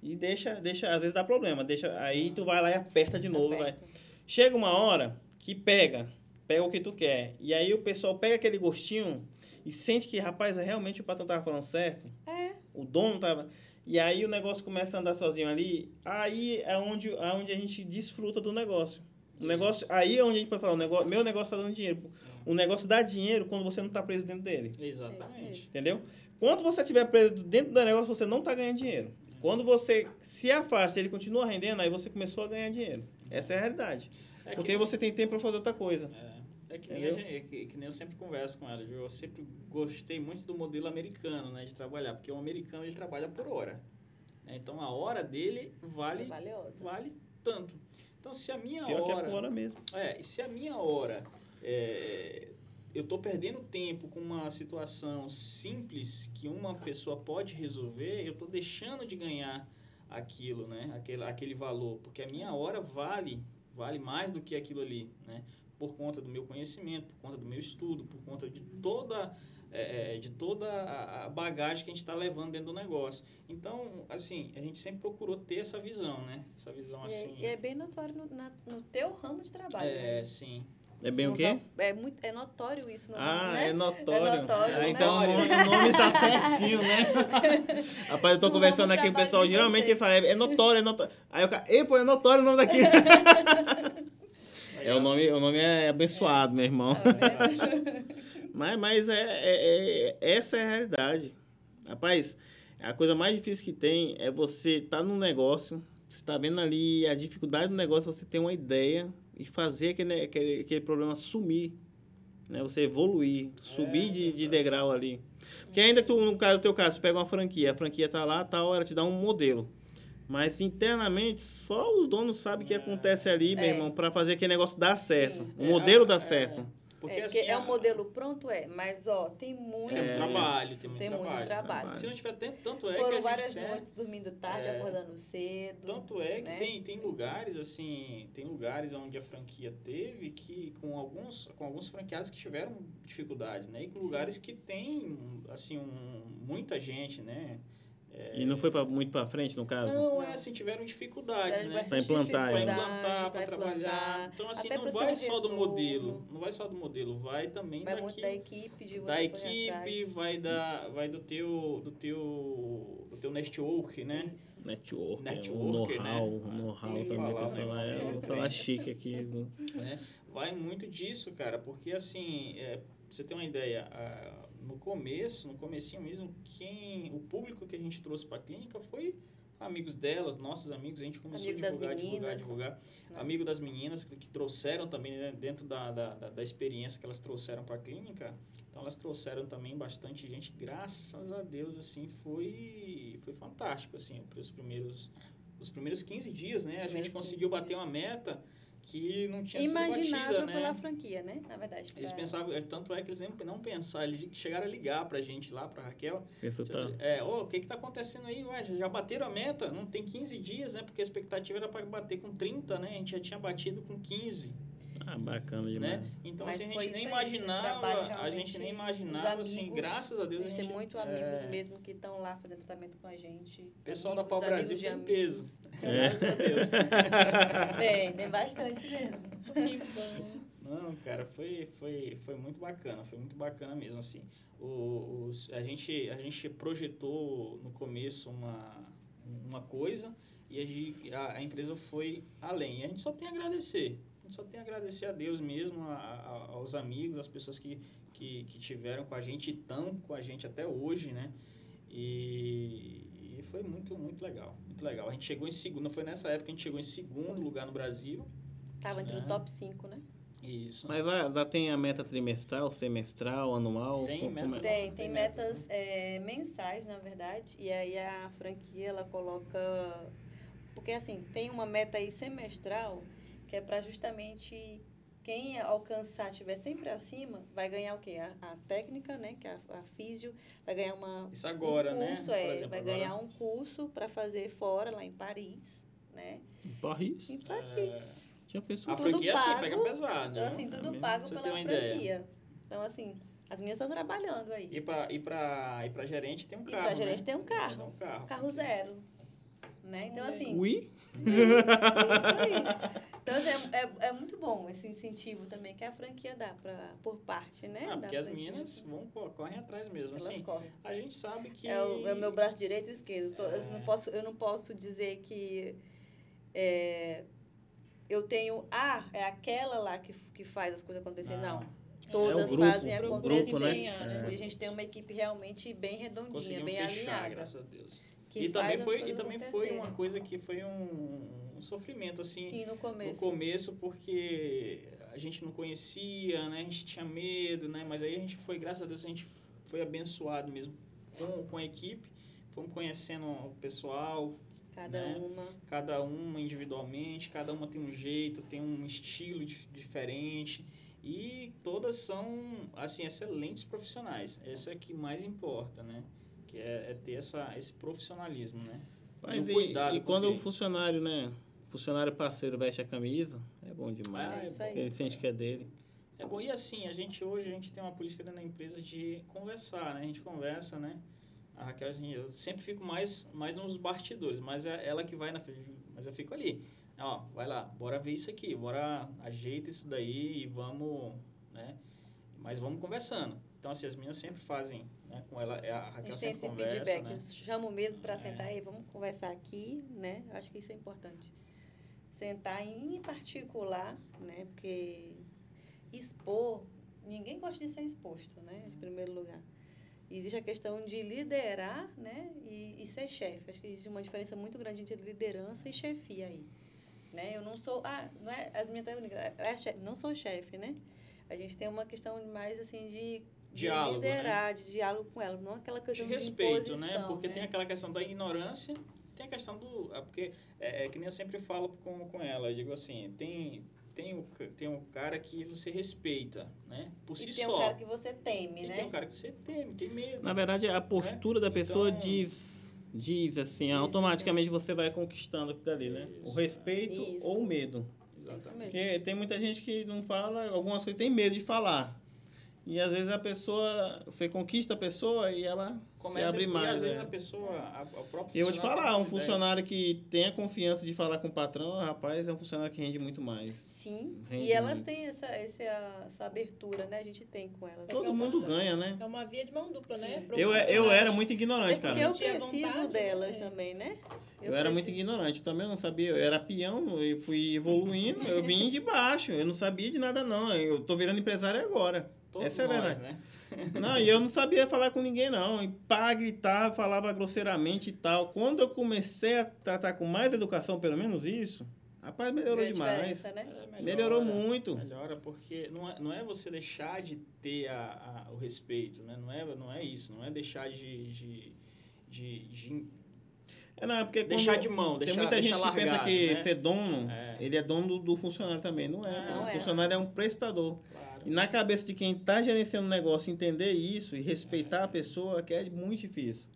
E deixa, deixa, às vezes dá problema. Deixa, aí tu vai lá e aperta de novo, vai. Aperta. Chega uma hora que pega, pega o que tu quer. E aí o pessoal pega aquele gostinho e sente que, rapaz, realmente o patrão tava falando certo. É, O dono tava. E aí o negócio começa a andar sozinho ali. Aí é onde, é onde a gente desfruta do negócio. O negócio, aí é onde a gente pode falar, o negócio, meu negócio tá dando dinheiro. O negócio dá dinheiro quando você não tá preso dentro dele. Exatamente. Entendeu? Quando você estiver preso dentro do negócio, você não tá ganhando dinheiro. Quando você se afasta e ele continua rendendo, aí você começou a ganhar dinheiro. Essa é a realidade. É Porque que- você tem tempo para fazer outra coisa. É, é que, nem gente- é que, que nem eu sempre converso com ela. Eu sempre gostei muito do modelo americano, né, de trabalhar, porque o americano ele trabalha por hora. né? Então a hora dele vale é vale tanto. Então se a minha Pior que é hora, hora mesmo. é, e se a minha hora é, eu estou perdendo tempo com uma situação simples que uma pessoa pode resolver, eu estou deixando de ganhar aquilo, né? Aquele, aquele valor, porque a minha hora vale vale mais do que aquilo ali, né? Por conta do meu conhecimento, por conta do meu estudo, por conta de toda é, é, de toda a bagagem que a gente está levando dentro do negócio. Então, assim, a gente sempre procurou ter essa visão, né? Essa visão E é- assim. E é, bem notório no, na- no teu ramo de trabalho. É, né? sim. É bem o quê? É, muito, é notório isso no Ah, ramo, né? é notório. É notório, Ah, né? então o nome, o nome tá certinho, né? Rapaz, eu tô No conversando aqui, o trabalho pessoal geralmente vocês. fala, é notório, é notório. Aí o cara, ei, pô, é notório o nome daqui. É, o nome, o nome é abençoado, meu irmão. Mas, mas é, é- é- essa é a realidade. Rapaz, a coisa mais difícil que tem é você estar tá num negócio, você tá vendo ali a dificuldade do negócio, você ter uma ideia e fazer aquele, aquele, aquele problema sumir. Né? Você evoluir, subir de, de degrau ali. Porque ainda que tu, no caso do teu caso, tu pega uma franquia, a franquia tá lá, tal, ela te dá um modelo. Mas internamente, só os donos sabem o que É. acontece ali, meu É. irmão, para fazer aquele negócio dar certo. Sim. O É, modelo é, dar é. certo. Porque, é, assim, é um modelo pronto, é, mas ó, tem muito, Tem muito É. trabalho, tem muito tem muito trabalho. trabalho. Se não tiver tempo, tanto é que a Foram gente várias tem- noites dormindo tarde, É. acordando cedo. Tanto é que né? tem, tem lugares, assim, tem lugares onde a franquia teve que, com alguns, com alguns franqueados que tiveram dificuldades, né? E com lugares que tem, assim, um, muita gente, né? E não foi pra, muito para frente, no caso? Não, é assim, tiveram dificuldades, Tiveram né? Pra bastante implantar, Para né? implantar, para pra trabalhar. Então, assim, Até não vai só do modelo. Não vai só do modelo, vai também Vai daqui, da equipe, de você da equipe, vai da vai do teu do teu do teu network, né? Isso. Network, Network, o know-how, né? know-how também, Falar, pessoal. né? É, vou falar chique aqui. né? Vai muito disso, cara, porque assim, é, você ter uma ideia, a- no começo, no comecinho mesmo, quem o público que a gente trouxe para a clínica foi amigos delas, nossos amigos, a gente começou Amigo a divulgar, divulgar, meninas, divulgar. né? Amigo das meninas que, que trouxeram também né, dentro da, da, da, experiência que elas trouxeram para a clínica. Então elas trouxeram também bastante gente, graças a Deus, assim, foi foi fantástico assim, os primeiros os primeiros 15 dias, né? Os A gente conseguiu 15 bater uma meta que não tinha sido batida, Imaginável né? pela franquia, né? Na verdade. Eles pra- pensavam, é, tanto é que eles nem não pensaram, eles chegaram a ligar pra gente lá, pra Raquel. Pensou, tá. É, ô, o que que tá acontecendo aí? Ué, já- já bateram a meta? Não tem 15 dias, né? Porque a expectativa era para bater com 30, né? A gente já tinha batido com 15. Ah, bacana demais. né? Então, Mas assim, a gente nem imaginava, a gente nem imaginava, assim, graças a Deus a A gente tem muito amigos é, mesmo que estão lá fazendo tratamento com a gente. Pessoal da amigos, Pau Brasil de peso. amigos. Graças a Deus. Tem, tem bastante mesmo. Que bom. Não, cara, foi, foi, foi muito bacana, foi muito bacana mesmo, assim. O, os- a, gente, a gente projetou no começo uma, uma coisa e a, gente- a, a empresa foi além. E a gente só tem a agradecer. A gente só tem a agradecer a Deus mesmo, a- a- aos amigos, às pessoas que, que, que tiveram com a gente e estão com a gente até hoje, né? E, e foi muito, muito legal, muito legal. A gente chegou em segundo, foi nessa época que a gente chegou em segundo lugar no Brasil. Tava entre o top 5, né? Isso. Mas lá, lá tem a meta trimestral, semestral, anual? Tem metas. é? Tem, tem metas, metas é, mensais, na verdade, e aí a franquia ela coloca. Porque assim, tem uma meta aí semestral que é para justamente quem alcançar, estiver sempre acima, vai ganhar o quê? A, a técnica, né? Que é a, a físio, vai ganhar uma, Isso agora, um né? curso, Por é, exemplo, vai agora- ganhar um curso para fazer fora, lá em Paris, né? Paris? Em Paris. Tinha pessoa. A tudo franquia, assim, pago. pega pesado. Então, né? assim, tudo mesmo? pago pela uma ideia. franquia. Então, assim, as minhas estão trabalhando aí. E pra, e, pra, e pra gerente tem um E carro, pra gerente né? tem um carro. Tem um carro. Carro zero. Né? Então, assim, Ui? isso aí. Então, assim, é, é, é muito bom esse incentivo também que a franquia dá pra, por parte, né? Ah, porque as meninas vão, co- correm atrás mesmo. Elas Assim, correm. a gente sabe que... É o, é o meu braço direito e o esquerdo. Tô- Eu, É. não posso, eu não posso dizer que é, eu tenho, ah, é aquela lá que, que faz as coisas acontecerem. Não. Todas É grupo, fazem o grupo, acontecer. né? né? É. E a gente tem uma equipe realmente bem redondinha, Conseguimos bem fechar, alinhada. graças a Deus. E também, foi, e também foi uma coisa que foi um, um sofrimento, assim, Sim, no começo. no começo, porque a gente não conhecia, né? A gente tinha medo, né? Mas aí a gente foi, graças a Deus, a gente foi abençoado mesmo com, com a equipe. Fomos conhecendo o pessoal, Cada né? uma. cada uma individualmente, cada uma tem um jeito, tem um estilo dif- diferente e todas são assim excelentes profissionais. Essa é que mais importa, né? Que é, é ter essa, esse profissionalismo, né? Mas E e, e quando o funcionário, né? Funcionário parceiro veste a camisa, é bom Ah, demais. é isso bom. aí. Ele sente que é dele. É bom. E assim, a gente hoje a gente tem uma política dentro da empresa de conversar, né? A gente conversa, né? A Raquel, assim, eu sempre fico mais, mais nos bastidores, mas é ela que vai na frente, mas eu fico ali. Ó, vai lá, bora ver isso aqui, bora ajeita isso daí e vamos, né? Mas vamos conversando. Então, assim, as meninas sempre fazem, né? Com ela, é, a A Raquel gente tem esse conversa, feedback. né? Eu chamo mesmo para É. sentar aí, vamos conversar aqui, né? Acho que isso é importante. Sentar em particular, né? Porque expor, ninguém gosta de ser exposto, né? Em primeiro lugar. Existe a questão de liderar, né? E, e ser chefe. Acho que existe uma diferença muito grande entre liderança e chefia aí. Né? Eu não sou. Ah, não é. As minhas é chefe, não sou chefe, né? A gente tem uma questão mais assim de. De Diálogo, né? liderar, de diálogo com ela, não aquela de questão de, respeito, né? imposição, Porque né? tem aquela questão da ignorância, tem a questão do. é Porque é, é que nem eu sempre falo com, com ela, eu digo assim, tem, tem, o, tem um cara que você respeita, né? Por si e tem só. um cara que você teme, e né? tem um cara que você teme, tem medo. Na verdade, a postura da pessoa Então- diz, diz assim, Diz, automaticamente você vai conquistando aquilo ali, né? O Isso. respeito Isso. ou o medo. Mesmo. Porque tem muita gente que não fala, algumas coisas tem medo de falar. E às vezes a pessoa, você conquista a pessoa e ela Começa se abre a, e mais. às vezes né? a pessoa, a, a própria E eu vou te falar, um funcionário que tem a confiança de falar com o patrão, rapaz, é um funcionário que rende muito mais. Sim. Rende E elas muito. têm essa, essa, essa abertura, né? A gente tem com elas. Todo É uma- mundo ganha, né? É uma via de mão dupla, né? Sim. Pro Eu, eu funcionário. era muito É ignorante, cara. eu Sentir a preciso vontade, delas né? também, né? Eu, era muito preciso. ignorante também, eu não sabia. Eu era peão, eu fui evoluindo, eu vim de baixo, eu não sabia de nada, não. Eu tô virando empresário agora. Todos Essa é nós, verdade. né? Não, e eu não sabia falar com ninguém, não. E pá, gritava, falava grosseiramente e tal. Quando eu comecei a tratar com mais educação, pelo menos isso, rapaz, melhorou demais. né? É, melhora, Melhorou muito. Melhora porque não é, não é você deixar de ter a, a- o respeito, né? Não é, não é isso, não é deixar de, de, de, de É, não, é porque quando deixar de mão, deixar tem muita deixar gente que pensa que né? ser dono, É. ele é dono do, do funcionário também. Não é. Não o é. funcionário é um prestador. Claro. E na cabeça de quem está gerenciando o negócio entender isso e respeitar a pessoa, que é muito difícil.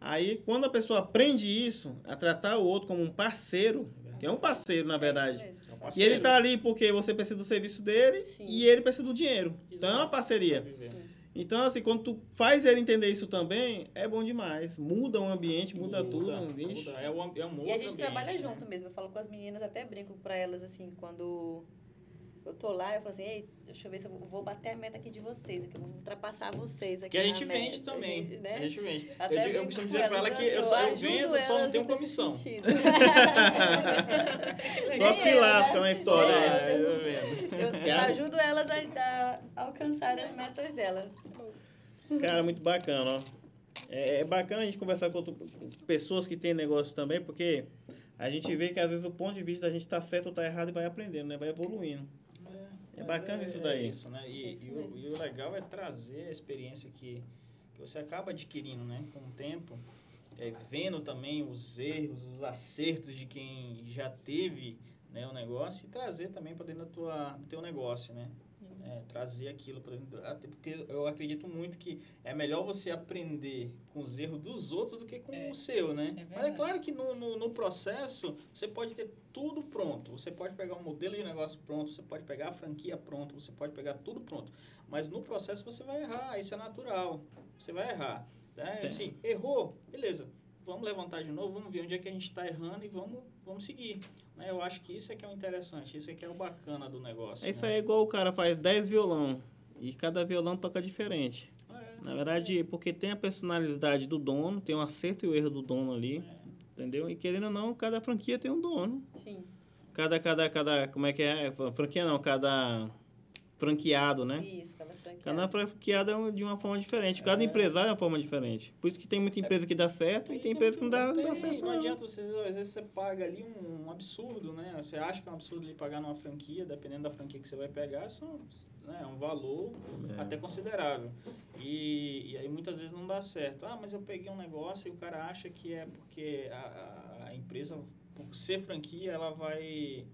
Aí, quando a pessoa aprende isso, a tratar o outro como um parceiro, que é um parceiro, na verdade, É mesmo. É um E ele tá ali porque você precisa do serviço dele Sim. e ele precisa do dinheiro. Então é uma Exato. parceria. Então, assim, quando tu faz ele entender isso também, é bom demais. Muda o ambiente, muda, tudo. Ixi. muda. É um, é um E a gente ambiente, trabalha né? junto mesmo. Eu falo com as meninas, até brinco pra elas, assim, quando eu tô lá, eu falo assim, ei, deixa eu ver se eu vou bater a meta aqui de vocês, aqui, eu vou ultrapassar vocês aqui Que a gente vende meta, também. gente, né? A gente vende. Até eu, digo- eu costumo dizer pra ela que eu, só, eu vendo, só não tenho comissão. Só se lasca na história. É, né? eu. Eu, eu ajudo elas a, a alcançar as metas delas. Cara, muito bacana, ó. É, é bacana a gente conversar com, outro- com pessoas que têm negócio também, porque a gente vê que às vezes o ponto de vista da gente tá certo ou tá errado e vai aprendendo, né? Vai evoluindo. É bacana isso daí. É isso, né? E, É isso e o, e o legal é trazer a experiência que, que você acaba adquirindo, né? Com o tempo. É, vendo também os erros, os acertos de quem já teve né, o negócio e trazer também para dentro da tua, do teu negócio, né? É, trazer aquilo para Até porque eu acredito muito que é melhor você aprender com os erros dos outros do que com É. o seu, né? É Mas é claro que no, no, no processo você pode ter tudo pronto. Você pode pegar um modelo de negócio pronto, você pode pegar a franquia pronta, você pode pegar tudo pronto. Mas no processo você vai errar, isso é natural. Você vai errar. Né? Assim, errou, beleza. Vamos levantar de novo, vamos ver onde é que a gente está errando e vamos, vamos seguir. Né? Eu acho que isso é que é o interessante, isso é que é o bacana do negócio. Isso né? aí é igual o cara faz 10 violão e cada violão toca diferente. É, Na verdade, porque tem a personalidade do dono, tem o acerto e o erro do dono ali, é. entendeu? E querendo ou não, cada franquia tem um dono. Sim. Cada, cada, cada, como é que é? Franquia não, cada franqueado, né? Isso, cada franquia. Cada franqueado é de uma forma diferente. Cada É. empresário é uma forma diferente. Por isso que tem muita empresa que dá certo e tem empresa que não dá, não dá tem- certo. Não Não. adianta, você, às vezes você paga ali um, um absurdo, né? Você acha que é um absurdo ele pagar numa franquia, dependendo da franquia que você vai pegar, são, né, é um valor É. até considerável. E, e aí muitas vezes não dá certo. Ah, mas eu peguei um negócio e o cara acha que é porque a- a empresa, por ser franquia, ela vai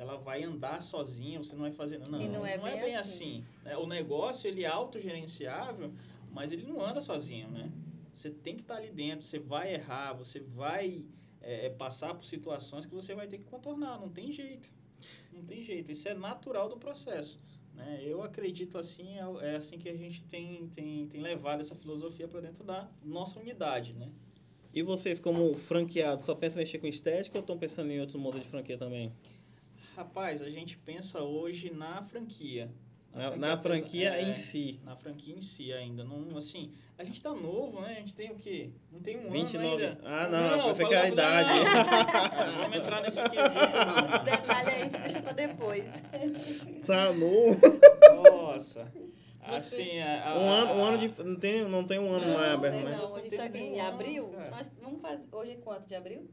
ela vai andar sozinha, você não vai fazer... Não, E não é bem bem assim. assim. né? O negócio, ele é autogerenciável, mas ele não anda sozinho, né? Você tem que estar ali dentro, você vai errar, você vai é, passar por situações que você vai ter que contornar, não tem jeito. Não tem jeito, isso é natural do processo. Né? Eu acredito assim, é, é assim que a gente tem, tem, tem levado essa filosofia para dentro da nossa unidade, né? E vocês, como franqueados, só pensam em mexer com estética ou estão pensando em outros modos de franquia também? Rapaz, a gente pensa hoje na franquia. Na, na franquia é, em si. Na franquia em si ainda. Não, assim, a gente tá novo, né? A gente tem o quê? Não tem um 29. ano ainda. Ah, não, pensei que era a idade. Não, vamos entrar nesse quesito, não. Detalhe aí, a gente deixa pra depois. Tá novo. Nossa. Assim, a, a- Um ano, um ano de. Não tem, não tem um ano não, lá não, aberto, né? não. A não gente tá aqui em abril. Nós vamos fazer. Hoje é quanto de abril?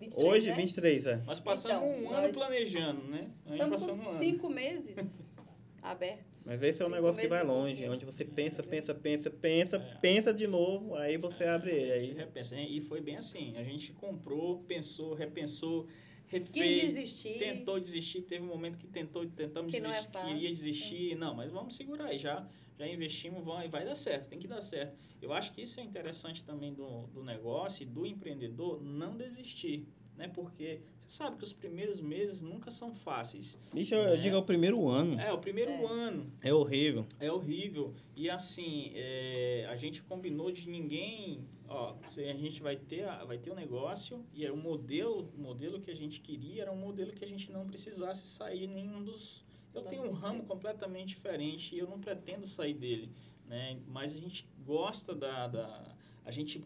23, Hoje, né? 23, é. Nós passamos Então, um ano planejando, né? Estamos passou um com ano. cinco meses aberto. Mas esse é um Cinco negócio que vai longe, onde você pensa, pensa, pensa, pensa, É. pensa de novo, aí você abre ele. Aí, repensa. E foi bem assim. A gente comprou, pensou, repensou, Quis refez. desistir. Tentou desistir, teve um momento que tentou, tentamos Que não é desistir, fácil. queria desistir, não, mas vamos segurar aí, já, já investimos, vai, vai dar certo, tem que dar certo. Eu acho que isso é interessante também do, do negócio e do empreendedor, não desistir, né? Porque você sabe que os primeiros meses nunca são fáceis. Deixa eu É. diga o primeiro ano. É, o primeiro É. ano É horrível. é horrível. E assim, é, a gente combinou de ninguém. Ó, se a gente vai ter, a- vai ter um negócio e é o modelo, o modelo que a gente queria era um modelo que a gente não precisasse sair de nenhum dos. Eu tenho um ramo completamente diferente e eu não pretendo sair dele, né? Mas a gente gosta da, da a gente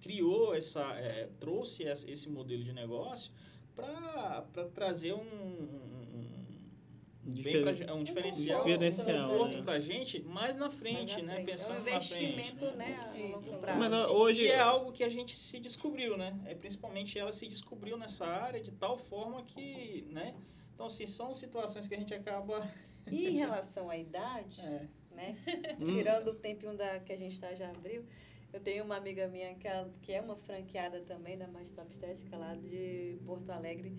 criou essa, é, trouxe essa- esse modelo de negócio para trazer um, um- um, Difer- pra, um diferencial, Diferencial, um conforto né? pra gente, mais na frente, Mais na né? frente. Pensando é um na frente. investimento, né? a longo prazo. Mas hoje. E é algo que a gente se descobriu, né? É, principalmente ela se descobriu nessa área de tal forma que, né? Então, assim, são situações que a gente acaba... E em relação à idade, É, né? Hum. Tirando o tempinho da, que a gente está já abriu, eu tenho uma amiga minha que, ela- que é uma franqueada também da Mais Top Estética lá de Porto Alegre.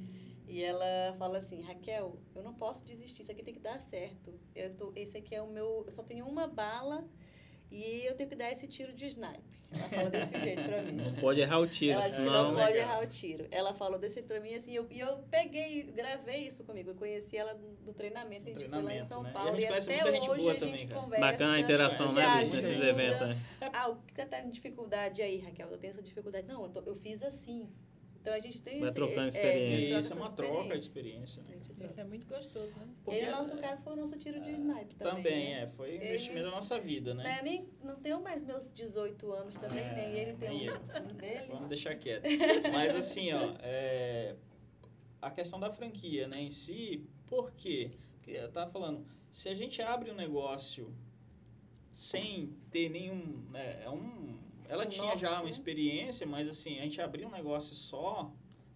E ela fala assim, Raquel, eu não posso desistir, isso aqui tem que dar certo. Eu tô, esse aqui é o meu. Eu só tenho uma bala E eu tenho que dar esse tiro de snipe. Ela fala desse jeito pra mim. Não pode errar o tiro, Ela disse que senão... não pode Legal. errar o tiro. Ela falou desse jeito pra mim, assim, eu, e eu peguei, gravei isso comigo. Eu conheci ela do, do treinamento, a gente foi lá em treinamento, São né? E a Paulo. gente E, conhece até muita gente hoje boa a gente também, cara. conversa. Bacana a interação, né, bicho, nesses eventos, né? Ah, o que tá em dificuldade aí, Raquel? Eu tenho essa dificuldade. Não, eu, tô- eu fiz assim. Então a gente tem Vai esse- trocando é, experiência. gente Isso é uma troca de experiência. né? Isso é muito gostoso, né? Porque- E no nosso caso foi o nosso tiro de snipe também. Também, né? é. Foi Ele- investimento da nossa vida, né? Né, Nem, não tenho mais meus 18 anos também, É, nem ele tem nem um, um dele. Vamos deixar quieto. Mas assim, ó, é, a questão da franquia, né, em si, por quê? Porque eu tava falando, se a gente abre um negócio sem ter nenhum, né, é um, ela Um tinha norte, já uma né? experiência, mas assim, a gente abrir um negócio só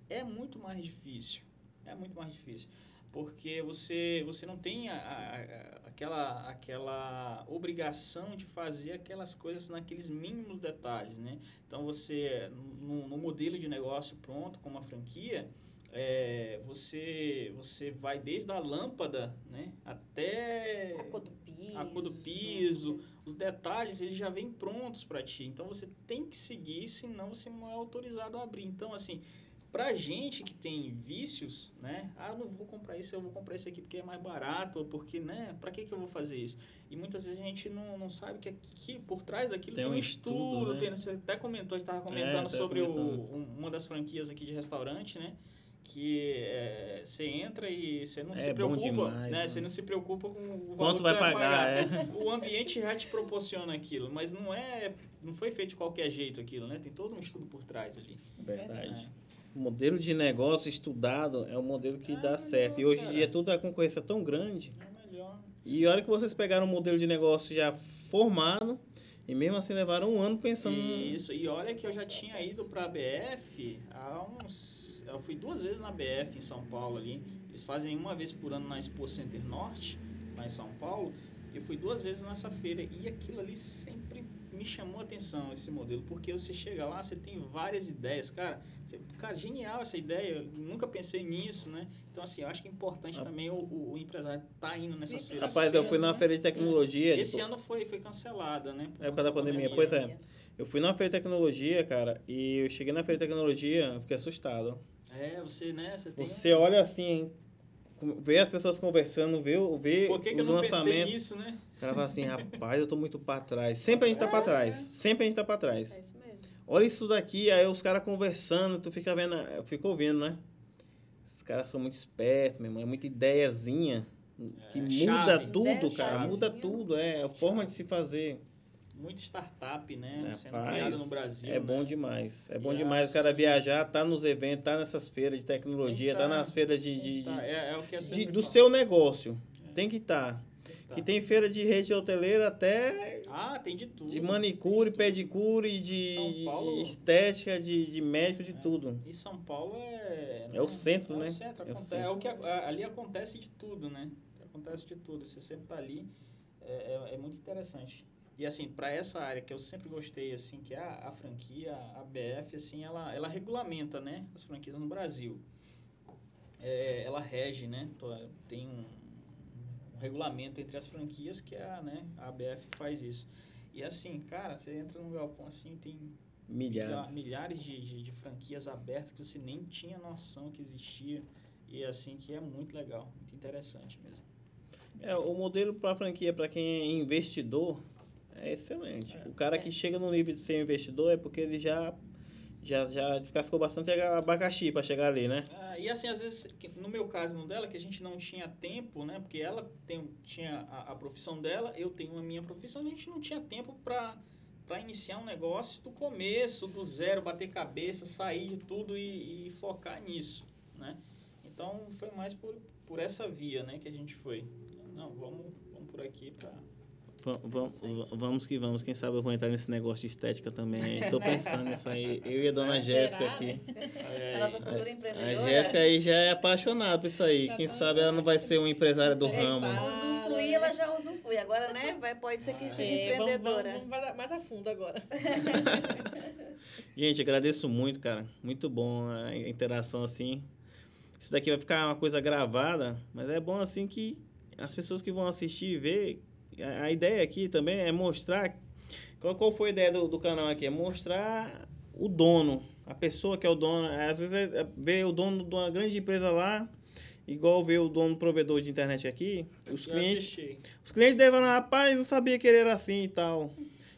é muito mais difícil. É muito mais difícil. Porque você, você não tem a, a- aquela, aquela obrigação de fazer aquelas coisas naqueles mínimos detalhes, né? Então, você, no, no modelo de negócio pronto, como a franquia, é, você, você vai desde a lâmpada né, até A cor do piso. a cor do piso, os detalhes, eles já vêm prontos para ti. Então, você tem que seguir, senão você não é autorizado a abrir. Então, assim, pra gente que tem vícios, né? Ah, eu não vou comprar isso, eu vou comprar esse aqui porque é mais barato, ou porque, né? Pra que, que eu vou fazer isso? E muitas vezes a gente não, não sabe que aqui, por trás daquilo Tem tem, um estudo, estudo. né? tem- você até comentou, a gente estava É, comentando até sobre o- um- uma das franquias aqui de restaurante, né? Que é, você entra e você não É se preocupa, demais, né? né? Você não se preocupa com o valor Quanto que vai você pagar, é. o ambiente já te proporciona aquilo, mas não é, não foi feito de qualquer jeito aquilo, né? Tem todo um estudo por trás ali. Verdade. O modelo de negócio estudado é o modelo que Ah, dá certo. E hoje em dia tudo a concorrência é tão grande. É melhor. E a hora que vocês pegaram um modelo de negócio já formado e mesmo assim levaram um ano pensando Isso, e olha que eu já tinha ido para a BF há uns. Eu fui duas vezes na BF em São Paulo ali. Eles fazem uma vez por ano na Expo Center Norte, lá em São Paulo. Eu fui duas vezes nessa feira e aquilo ali sempre me chamou a atenção, esse modelo, porque você chega lá, você tem várias ideias, cara. Você, cara, genial essa ideia, eu nunca pensei nisso, né? Então, assim, eu acho que é importante Ah. também o, o, o empresário estar indo nessas Sim, feiras. Rapaz, eu fui numa né? feira de tecnologia. Esse tipo, ano foi, foi cancelada, né? por Época conta da pandemia, pois é. Eu fui na feira de tecnologia, cara, e eu cheguei na feira de tecnologia, eu fiquei assustado. É, você, né? Você tem. Você olha assim, vê as pessoas conversando, vê, o- vê Por que, que eu os não pensei lançamentos. nisso, né? O cara fala assim, rapaz, eu tô muito pra trás. Sempre a gente tá pra trás. Sempre a gente tá pra É trás. isso mesmo. Olha isso daqui, aí os caras conversando, tu fica vendo, eu fico ouvindo, né? Os caras são muito espertos, meu irmão. É muita ideiazinha que É, muda chave. tudo, Ideia cara. chave. Muda tudo, é a forma de se fazer. Muita startup, né? Sendo criada no Brasil. é né? bom demais. É bom E demais o cara assim- viajar, tá nos eventos, tá nessas feiras de tecnologia, tá, tá. nas feiras de, de- Tá, de- é, é o que eu de- do falo. seu negócio. É. Tem que estar. Tá. Que tem feira de rede hoteleira até Ah, tem de tudo. de manicure, de pedicure, de, estética, de, de médico, de É. tudo. E São Paulo é. É o centro, é né? O centro, É o centro. é o que ali acontece de tudo, né? Acontece de tudo. Você sempre tá ali. É, é, é muito interessante. E assim, para essa área que eu sempre gostei, assim, que é a, a franquia, a BF, assim, ela, ela regulamenta, né? As franquias no Brasil. É, ela rege, né? Tem um, um regulamento entre as franquias que a, né, a ABF faz isso. E assim, cara, você entra num galpão assim, tem Milhares. milhares de, de, de franquias abertas que você nem tinha noção que existia. E assim, que é muito legal, muito interessante mesmo. É, o modelo para franquia, para quem é investidor, é excelente. É. O cara que chega no nível de ser investidor é porque ele já já, já descascou bastante abacaxi para chegar ali, né? Ah, e assim, às vezes, no meu caso no dela, que a gente não tinha tempo, né? Porque ela tem, tinha a, a profissão dela, eu tenho a minha profissão, a gente não tinha tempo para para iniciar um negócio do começo, do zero, bater cabeça, sair de tudo e, e focar nisso, né? Então, foi mais por, por essa via, né, que a gente foi. Não, vamos, vamos por aqui para... Va- va- va- Vamos que vamos, quem sabe eu vou entrar nesse negócio de estética também. Tô pensando nisso aí. Eu e a dona Jéssica aqui. A nossa futura A empreendedora. Jéssica aí já é apaixonada por isso aí. Já Quem tá- sabe ela não vai ser uma empresária do ramo. Usufruir, ela já usufrui. Agora, né? Vai, pode ser que seja É, vamos, empreendedora. vamos, vamos mais a fundo agora. Gente, agradeço muito, cara. Muito bom a interação assim. Isso daqui vai ficar uma coisa gravada, mas é bom assim que as pessoas que vão assistir e ver. A, ideia aqui também é mostrar Qual, qual foi a ideia do, do canal aqui? É mostrar o dono, a pessoa que é o dono. Às vezes é, é ver o dono de uma grande empresa lá, igual ver o dono do provedor de internet aqui. Os Eu clientes, assisti. os clientes devem falar, rapaz, não sabia que ele era assim e tal.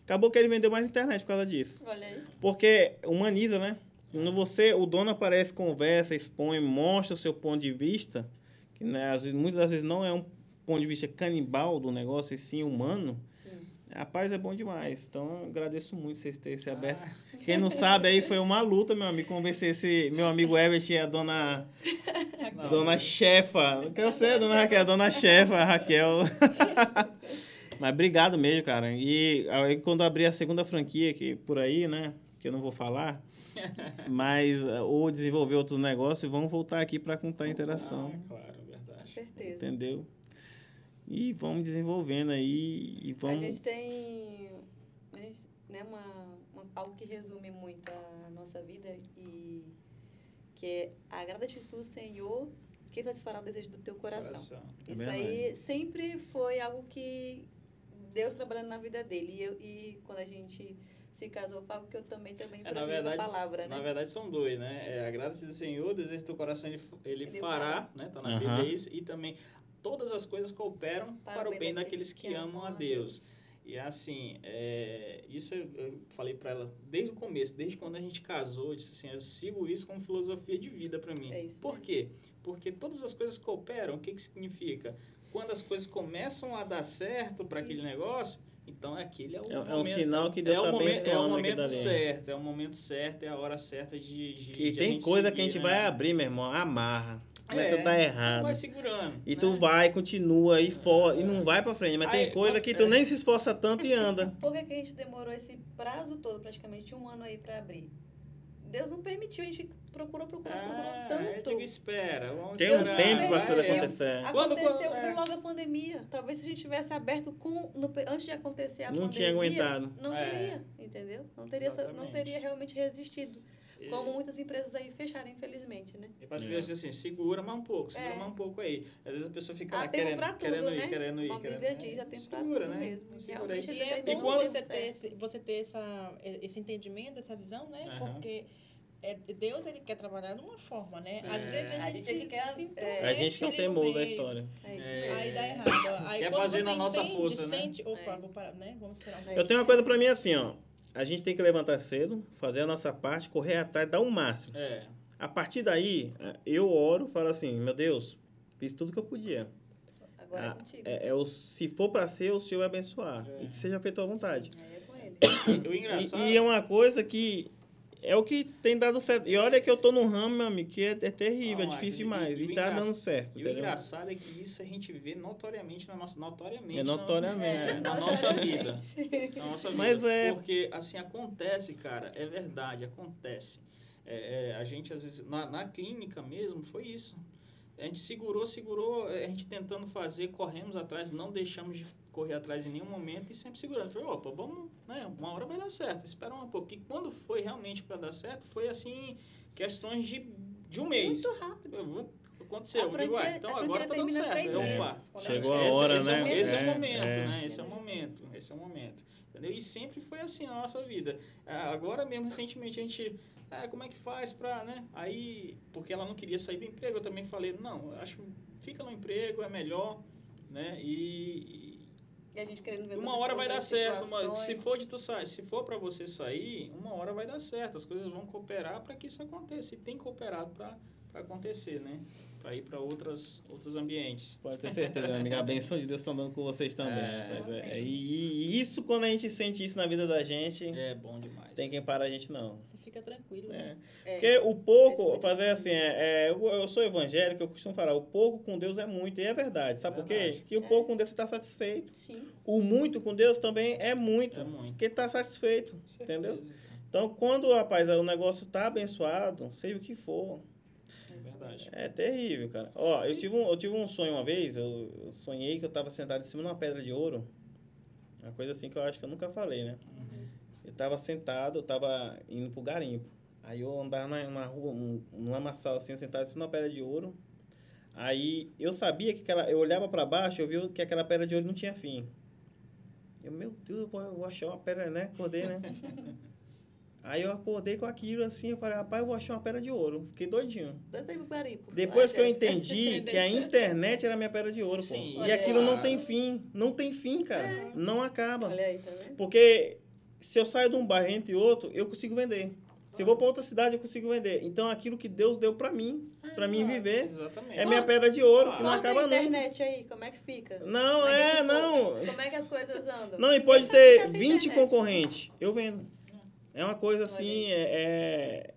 Acabou que ele vendeu mais internet por causa disso. Olha aí. Porque humaniza, né? Quando você, o dono aparece, conversa, expõe, mostra o seu ponto de vista, que né, às vezes, muitas das vezes não é um ponto de vista canibal do negócio, e sim humano, Sim. rapaz, é bom demais. Então, eu agradeço muito vocês terem se aberto. Ah, Quem não sabe, aí foi uma luta, meu amigo, convencer esse meu amigo Everett e a dona, não, dona chefa. Que eu sei, dona Raquel, dona chefa, a Raquel. Mas obrigado mesmo, cara. E aí, quando abrir a segunda franquia que por aí, né? Que eu não vou falar. Mas uh, ou desenvolver outros negócios, vamos voltar aqui para contar a interação. Ah, claro, Com verdade. certeza. Entendeu? E vamos desenvolvendo aí e A vamos. gente tem a gente, né, uma, uma- algo que resume muito a nossa vida e que é agrada-te tu, Senhor, que satisfará o desejo do teu coração. Coração. É Isso verdade. aí sempre foi algo que Deus trabalhando na vida dele. E, eu, e quando a gente se casou, foi algo que eu também, também É, na mim, essa verdade, palavra, né? na verdade são dois, né? É, Agrada-se do Senhor, desejo do teu coração, ele, ele, Ele fará, né? Tá na. Bíblia isso, e também todas as coisas cooperam para, o bem daqueles que, amam a Deus. E assim, é, isso eu, eu falei para ela desde o começo, desde quando a gente casou, eu disse assim, eu sigo isso como filosofia de vida para mim. É isso Por mesmo. quê? Porque todas as coisas cooperam. O que que significa? Quando as coisas começam a dar certo para aquele negócio, então aquele é o É, é um momento, sinal que Deus é o está momento, é o momento certo, é o momento certo, é a hora certa de, de Que de tem gente coisa seguir, que a gente né? vai abrir, meu irmão, amarra. Começa É, a dar errado. Vai segurando. E né? tu vai, continua e for, e não vai pra frente. Mas tem Aí, coisa que é. tu nem se esforça tanto e anda. Por que, que a gente demorou esse prazo todo, praticamente um ano aí para abrir? Deus não permitiu, a gente procurou, procurou, procurou Ah, tanto. eu digo, espera. Vamos Tem um não tempo para as coisas vai, acontecerem. Quando- Aconteceu, quando- é. veio logo a pandemia. Talvez se a gente tivesse aberto com, no- antes de acontecer a Não pandemia. tinha aguentado. Não É. teria, entendeu? Não teria, não teria realmente resistido. E- Como muitas empresas aí fecharam, infelizmente, né? E É. que Deus diz assim, segura mais um pouco, segura É. mais um pouco aí. Às vezes a pessoa fica Há lá querendo, tudo, querendo ir, né? querendo ir, Como a querendo Bíblia ir. diz, há tempo Segura, tudo né? mesmo. Segura aí. E é bom E quando- você certo. ter, esse, você ter essa, esse entendimento, essa visão, né? Aham. Porque é, Deus ele quer trabalhar de uma forma, né? Sim. Às vezes a A gente, gente quer- é. A gente que é o ali no teimoso da história. É isso É. mesmo. Aí dá errado. Aí Quer fazer você na nossa entende, força, né? sente, Opa, É. vou parar, né? Vamos esperar um É. Eu tenho uma coisa pra mim assim, ó. A gente tem que levantar cedo, fazer a nossa parte, correr atrás, dar o máximo. É, A partir daí, eu oro, falo assim, meu Deus, fiz tudo que eu podia. Agora é Ah, contigo. É, é o, se for pra ser, o Senhor vai abençoar. É. E que seja feito à vontade. Aí é com ele. E o engraçado... E, e é uma coisa que é o que tem dado certo. E olha que eu tô num ramo, meu amigo, que é, é terrível, Não, é difícil e- demais. e E, tá dando certo. E o entendeu? engraçado é que isso a gente vê notoriamente na nossa... Notoriamente. É na notoriamente. nossa- é, na nossa vida. Na nossa vida. Mas é- Porque, assim, acontece, cara. É verdade, acontece. É, é, a gente, às vezes... Na, na clínica mesmo, foi isso. A gente segurou, segurou, a gente tentando fazer, corremos atrás, não deixamos de correr atrás em nenhum momento e sempre segurando. Falei, opa, vamos, né? Uma hora vai dar certo, espera um pouco. E quando foi realmente para dar certo, foi assim, questões de, de um mês. Muito rápido. Eu vou- Aconteceu, A eu digo, franquia- ué, então a agora franquia tá dando certo. meses, opa, Chegou a esse, hora, esse É, né? o- esse é, É, o momento, é. né? Esse é o momento, esse é o momento. Entendeu? E sempre foi assim na nossa vida. Ah, Agora mesmo, recentemente, a gente... Ah, como é que faz pra, né? Aí, porque ela não queria sair do emprego, eu também falei, não, acho, fica no emprego, é melhor, né? E, E a gente querendo ver uma hora vai dar outras certo. uma- se for de tu sair, se for para você sair, uma hora vai dar certo. As coisas vão cooperar para que isso aconteça. E tem cooperado para acontecer, né? Para ir para outros outros ambientes. Pode ter certeza, meu amigo. A benção de Deus está andando com vocês também. É. rapaz. É, e, e isso, quando a gente sente isso na vida da gente, É bom demais. tem quem para a gente, não. Você fica tranquilo. né? É. É. Porque o Esse pouco, fazer assim, é, é, eu, eu sou evangélico, eu costumo falar, o pouco com Deus é muito, e é verdade. Sabe por quê? Que o É. pouco com Deus você está satisfeito. Sim. O muito com Deus também é muito, É muito. porque está satisfeito. Entendeu? Então, quando, rapaz, o negócio está abençoado, seja o que for, É verdade. é terrível, cara. Ó, eu tive um, eu tive um sonho uma vez, eu, eu sonhei que eu estava sentado em cima de uma pedra de ouro. Uma coisa assim que eu acho que eu nunca falei, né? Uhum. Eu tava sentado, eu tava indo pro garimpo. Aí eu andava numa rua, um, num lamaçal assim, eu sentado em cima de uma pedra de ouro. Aí eu sabia que aquela. Eu olhava para baixo, eu vi que aquela pedra de ouro não tinha fim. Eu, meu Deus, eu vou- achar uma pedra, né? Acordei, né? Aí eu acordei com aquilo assim, eu falei, rapaz, eu vou achar uma pedra de ouro. Fiquei doidinho. Depois que eu entendi que a internet era minha pedra de ouro, pô. Sim, E aquilo não tem fim. Não tem fim, cara. Não acaba. Olha aí, tá vendo? Porque se eu saio de um bairro entre outro, eu consigo vender. Se eu vou para outra cidade, eu consigo vender. Então, aquilo que Deus deu para mim, para mim viver, Exatamente. é minha pedra de ouro, que não acaba a nunca. internet aí, como é que fica? Não, Como é, que não. Como é que as coisas andam? Não, e pode ter ficar sem 20 internet. concorrentes. Eu vendo. É uma coisa assim, é,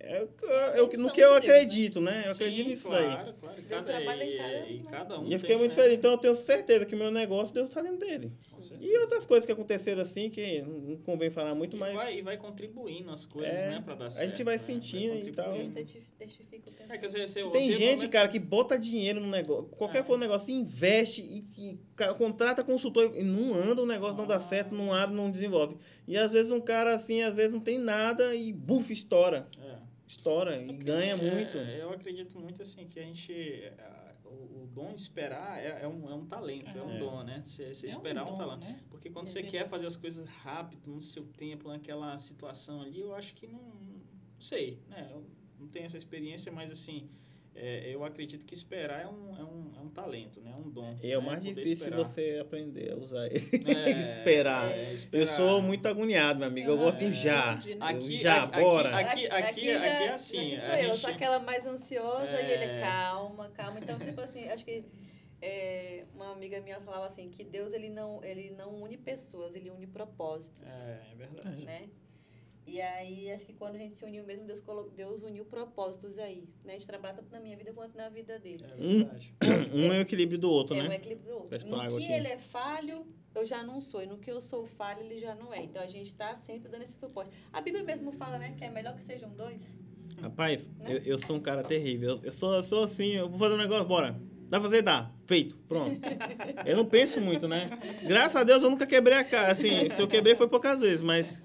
é, é, o que eu- é no que eu né? acredito, né? Eu acredito nisso daí. claro, Claro, Deus Cada, trabalha em e, cada e um, cada um. E eu tem, fiquei muito né? feliz. Então eu tenho certeza que o meu negócio, Deus está dentro dele. E outras coisas que aconteceram assim, que não convém falar muito, E mas. vai, e vai contribuindo as coisas, É, né, pra dar a certo. gente vai né? sentindo e tal. Deus contribuindo. testi- testifica o tempo. É, Tem gente, cara, que bota dinheiro no negócio. Qualquer É. for negócio, investe e, e contrata consultor e não anda, o negócio não dá Ah. certo, não abre, não desenvolve. E às vezes um cara assim, às vezes não tem nada e buf, estoura. É. Estoura É e porque, ganha assim, é- muito. é, eu acredito muito assim que a gente. a- o, o dom de esperar é, é um, é um talento, é, um É. dom, né? Você, É um esperar é um, dom, talento. né? Porque quando você quer fazer as coisas rápido, no seu tempo, naquela situação ali, eu acho que não. Não sei, né? Eu não tenho essa experiência, mas assim. É, eu acredito que esperar é um, é um, é um talento, né? É um dom. E é o né? mais Poder difícil esperar. você aprender a usar ele. É, esperar. é, Eu esperar. sou muito agoniado, meu amigo. Eu gosto de É. já. Aqui- Eu Aqui, já, aqui, bora. Aqui, aqui, aqui, já- é assim. Aqui sou eu, gente- sou aquela mais ansiosa e ele É. é calma, calma. Então, tipo assim, acho que é, uma amiga minha falava assim, que Deus ele não, ele não une pessoas, ele une propósitos, É, é verdade. né? E aí, acho que quando a gente se uniu mesmo, Deus, colo- Deus uniu propósitos aí, né? A gente trabalha tanto na minha vida quanto na vida dele. É verdade. Um é o equilíbrio do outro, É um né? equilíbrio do outro. Presta No que aqui. ele é falho, eu já não sou. E no que eu sou falho, ele já não é. Então a gente está sempre dando esse suporte. A Bíblia mesmo fala, né? Que é melhor que sejam dois. Rapaz, Né? eu, eu sou um cara terrível. Eu, eu sou, eu sou assim, eu vou fazer um negócio, bora. Dá pra fazer? Dá. Feito. Pronto. eu não penso muito, né? Graças a Deus eu nunca quebrei a cara. Assim, se eu quebrei foi poucas vezes, mas.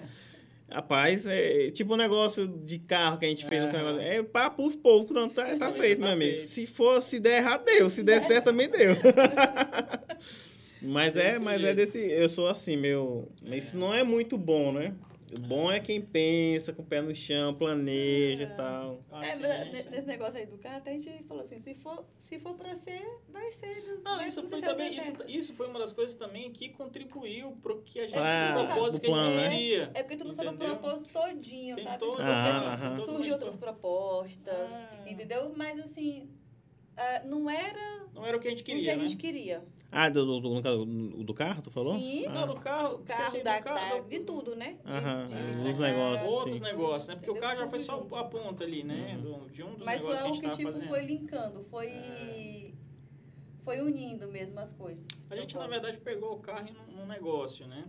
Rapaz, é tipo um negócio de carro que a gente fez. Um Aham. negócio, é pá, puf, pronto, tá, tá Tá feito, meu amigo. feito. Se for, se der errado, deu. Se der certo, também deu. mas é, Desse mas é jeito. desse. Eu sou assim, meu. Mas isso não é muito bom, né? O bom é quem pensa, com o pé no chão, planeja e tal. É, Assim, mas isso- nesse negócio aí do carro, até a gente falou assim, se for, se for pra ser, vai ser. Não, vai isso foi também, isso, isso foi uma das coisas também que contribuiu pro que a gente, Ah, pro propósito que a gente né? queria. É porque tu não sabe o propósito todinho, Tem sabe? todo- Porque Ah, assim, todo surgem mais outras pro- propostas, Ah. entendeu? Mas assim, ah, não era Não era o que a gente o que queria, a né? gente queria. Ah, do, do, do, no caso, o do carro, tu falou? Sim. Ah. Não, do carro, O carro, assim, do da, carro- da- do- de tudo, né? De- Aham, de- é, de- dos negócios, Outros sim. negócios, né? Porque o Entendeu? carro já foi só a ponta ali, né? Do- de um dos Mas foi negócios que a algo gente que, tipo, fazendo. foi linkando, foi... Foi unindo mesmo as coisas. A gente, na verdade, pegou o carro num, num negócio, né?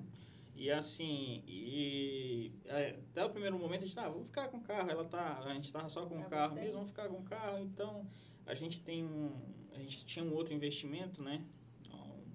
E assim, e é, até o primeiro momento a gente, ah, vamos ficar com o carro, ela tá, a gente tava só com o carro mesmo, vamos ficar com o carro, então a gente tem um, a gente tinha um outro investimento, né?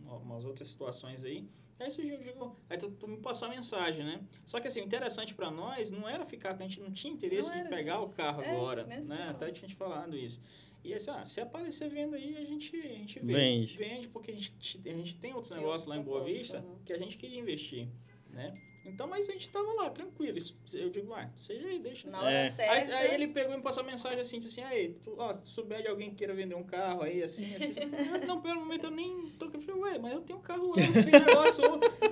Um- Umas outras situações aí. E aí surgiu, digo, aí tu, tu me passou a mensagem, né? Só que assim, o interessante para nós não era ficar, a gente não tinha interesse Não em pegar o isso. carro É, agora, né? fala. Até tinha te falado isso. E assim, ah, se aparecer vendo aí, a gente, a gente Vende. Vende, porque a gente, a gente tem outros negócios lá em Boa Vista que a gente queria investir, né? Então, mas a gente tava lá, tranquilo. Eu digo, vai, seja aí, deixa. Na hora É. certa... Aí, aí ele pegou e me passou uma mensagem assim, disse assim, aí, tu, ó, se tu souber de alguém que queira vender um carro aí, assim, assim, assim. Eu, não, pelo momento eu nem tô... Eu falei, ué, mas eu tenho um carro lá, eu fiz negócio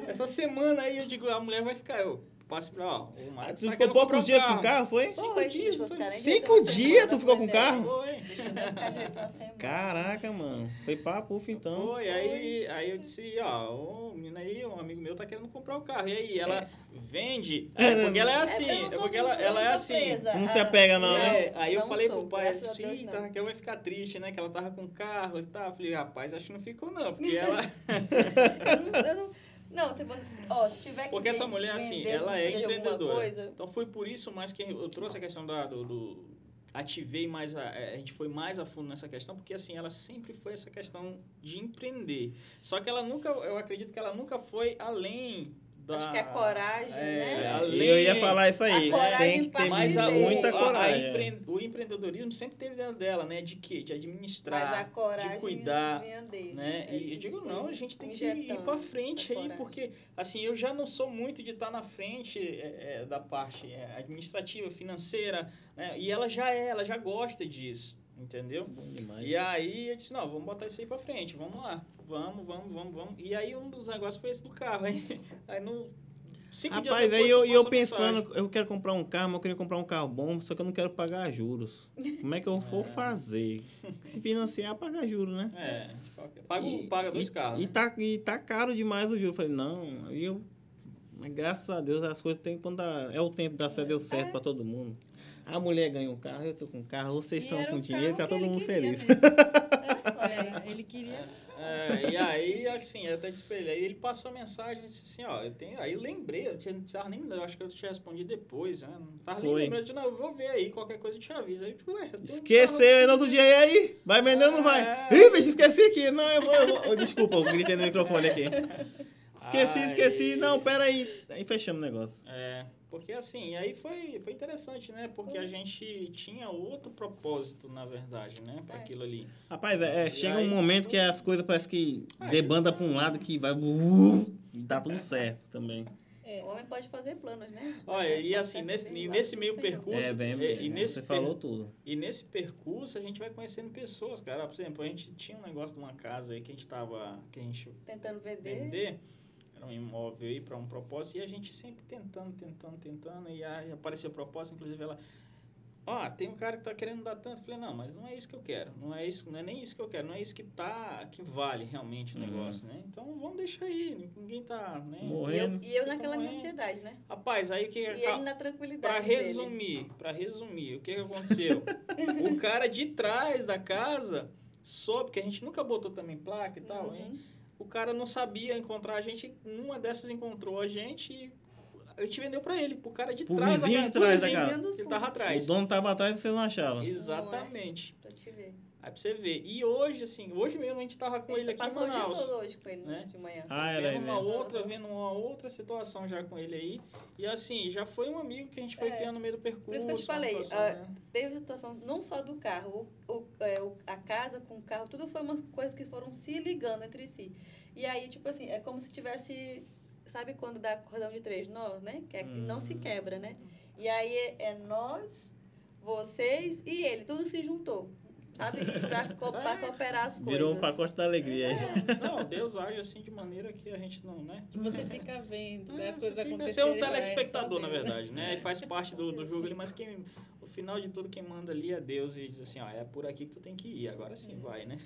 essa semana aí, eu digo, a mulher vai ficar, eu passo pra, ó, o Marcos tu tá ficou poucos dias com o carro, foi? Cinco Foi, dias, eu foi Cinco dias tu ficou com o carro? Foi. Eu. Caraca, mano. Foi papo, então. Foi, aí, aí eu disse, ó, o menino aí, um amigo meu tá querendo comprar o carro. E aí, ela vende, é porque ela é assim, eu é sou- porque ela, eu ela é assim. não se apega, não, né? É, aí eu falei pro pai, eu graças a disse, Deus, "Ih, não." tá, Raquel vai ficar triste, né? Que ela tava com carro e tal. Eu falei, rapaz, acho que não ficou não, porque ela... Eu não, eu não, se você, ó, se tiver que Porque essa mulher, assim, ela é empreendedora. Então foi por isso mais que eu trouxe a questão da, do, do- Ativei mais, a, a gente foi mais a fundo nessa questão, porque assim, ela sempre foi essa questão de empreender. Só que ela nunca, eu acredito que ela nunca foi além da... Acho que é coragem, é, né? além- Eu ia falar isso aí. A coragem Tem que ter Mas a, muita o, a- coragem. a empre- o empreendedorismo sempre teve dentro dela, né? De quê? De administrar, Mas a coragem de cuidar, dele. né? É E eu digo, não, a gente tem que ir pra frente aí, coragem. porque, assim, eu já não sou muito de estar na frente é, é, da parte é, administrativa, financeira, né? E ela já é, ela já gosta disso, entendeu? Bom demais. E aí eu disse, não, vamos botar isso aí pra frente, vamos lá. Vamos, vamos, vamos, vamos. E aí um dos negócios foi esse do carro. Aí, aí no... Cinco Rapaz, aí eu, eu passou mensagem. pensando, eu quero comprar um carro, mas eu queria comprar um carro bom, só que eu não quero pagar juros. Como é que eu vou É. fazer? Se financiar, pagar juros, né? É, paga, E- paga dois e, carros. E né? tá, e tá caro demais o juro. Eu falei, não, aí eu. Mas graças a Deus as coisas tem quando dá, é o tempo da certo, deu certo pra todo mundo. A mulher ganhou um carro, eu tô com um carro, vocês E estão com dinheiro, tá todo mundo feliz. Olha, ele queria. É, e aí, assim, eu até despelhei. Ele passou a mensagem e disse assim: Ó, eu tenho. Aí eu lembrei, eu tinha, não precisava nem lembrar, acho que eu te respondi depois, né? Não tava nem Foi. lembrando. Eu disse, não, eu vou ver aí, qualquer coisa eu te aviso. Aí, eu, tipo, ué, um Esqueceu no outro dia e aí? Vai vender ou não vai? É. Ih, bicho, esqueci aqui. Não, eu vou. Eu vou. Oh, Desculpa, eu gritei no microfone aqui. Esqueci, Aí- esqueci. Não, pera aí. Aí fechamos o negócio. É, porque assim, aí foi, foi interessante, né? Porque a gente tinha outro propósito, na verdade, né? Para É. aquilo ali. Rapaz, é, é, chega aí, um momento que as coisas parece que Ah, debanda pra um lado que vai. uh, dá tudo certo também. É, O homem pode fazer planos, né? Olha, e assim, tá nesse, e nesse meio percurso. É, bem, e, e nesse você per- falou tudo. E nesse percurso a gente vai conhecendo pessoas, cara. Por exemplo, a gente tinha um negócio de uma casa aí que a gente tava. que a gente Tentando vender. vender. Era um imóvel aí para um propósito. E a gente sempre tentando, tentando, tentando. E aí apareceu a proposta, inclusive ela. Ó, tem um cara que tá querendo dar tanto. Eu falei, não, mas não é isso que eu quero. Não é isso, não é nem isso que eu quero. Não é isso que tá. que vale realmente o Uhum. negócio, né? Então vamos deixar aí. Ninguém tá. Né? E eu, Morrendo. e eu Fica naquela minha morrendo. ansiedade, né? Rapaz, aí o que E ele na tranquilidade. Pra dele. resumir, pra resumir, o que, que aconteceu? o cara de trás da casa soube, porque a gente nunca botou também placa e tal, Uhum. hein? O cara não sabia encontrar a gente, numa dessas encontrou a gente e a gente vendeu pra ele, pro cara de Pro trás da de trás da casa. Ele tava O atrás. dono tava atrás e você não achava. Exatamente. Pra te ver. Aí pra você ver. E hoje, assim, hoje mesmo a gente tava com A ele gente aqui em passou Manaus. todo hoje com ele, né? De manhã. Ah, era aí vendo uma outra, vendo uma outra situação já com ele aí. E assim, já foi um amigo que a gente foi É. criando no meio do percurso. Por isso que eu te uma falei, situação, ah, né? Teve a situação não só do carro, o, o- é, o- a casa com o carro, tudo foi umas coisas que foram se ligando entre si. E aí, tipo assim, é como se tivesse. Sabe quando dá cordão de três nós, né? Que é- não se Uhum. quebra, né? E aí é, é nós, vocês e ele, tudo se juntou. Sabe? Pra, se co- pra cooperar as coisas. Virou um pacote da alegria aí. É, não, Deus age assim de maneira que a gente não, né? que você fica vendo, né, É, as coisas fica- acontecerem. Você é um telespectador, na né? verdade, né? E faz parte do, do jogo ali, mas quem, o final de tudo, quem manda ali é Deus e diz assim, ó, é por aqui que tu tem que ir, agora sim vai, né?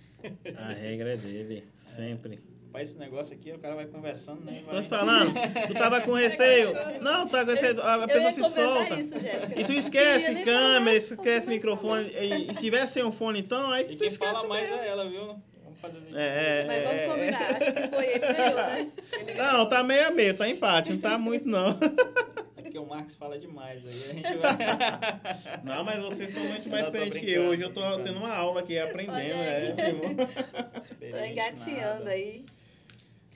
A regra é dele, sempre. Pra esse negócio aqui, o cara vai conversando, né? Tô Vai... te falando, tu tava com receio. Não, tá com receio, a Eu pessoa ia se solta. Isso. E tu esquece câmera, falar, esquece microfone. E, e se tiver sem um fone, então, aí E tu quem esquece fala mais mesmo. é ela, viu? Vamos fazer isso. É, Mas vamos é, combinar, acho que foi ele que ganhou, né? Ele ganhou. Não, tá meio a meio, tá empate, não tá muito não. É porque o Marcos fala demais, aí a gente vai... Não, mas vocês são muito mais experientes que eu. Hoje eu tô brincando. tendo uma aula aqui, aprendendo, é. Tô engatinhando nada. aí.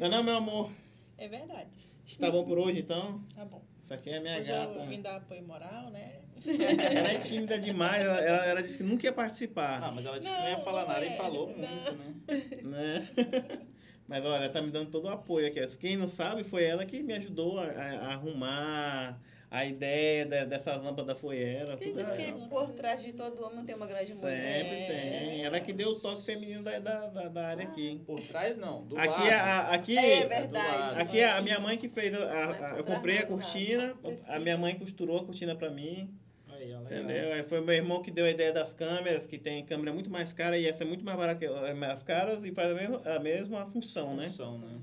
Não, não, meu amor. É verdade. Está bom por hoje, então? Tá bom. Isso aqui é minha Hoje gata. eu vim dar apoio moral, né? Ela é tímida demais, ela, ela, ela disse que nunca ia participar. Não, mas ela disse que não ia Não, falar nada é, e falou não. muito, né? né? Mas olha, ela tá me dando todo o apoio aqui. Quem não sabe, foi ela que me ajudou a, a- a arrumar a ideia de- dessas lâmpadas foi ela. Quem tudo diz que ela. por trás de todo homem tem uma grande mulher? Sempre tem. Ela que deu o toque feminino da, da, da, área aqui. Por trás, não. Do Aqui, lado. a, aqui, É verdade. aqui é a minha mãe que fez. A, a- a- eu comprei a cortina, a minha mãe costurou a cortina pra mim. Aí. Entendeu? Aí foi meu irmão que deu a ideia das câmeras, que tem câmera muito mais cara e essa é muito mais barata que as caras e faz a mesma, a mesma função, né? Função, né?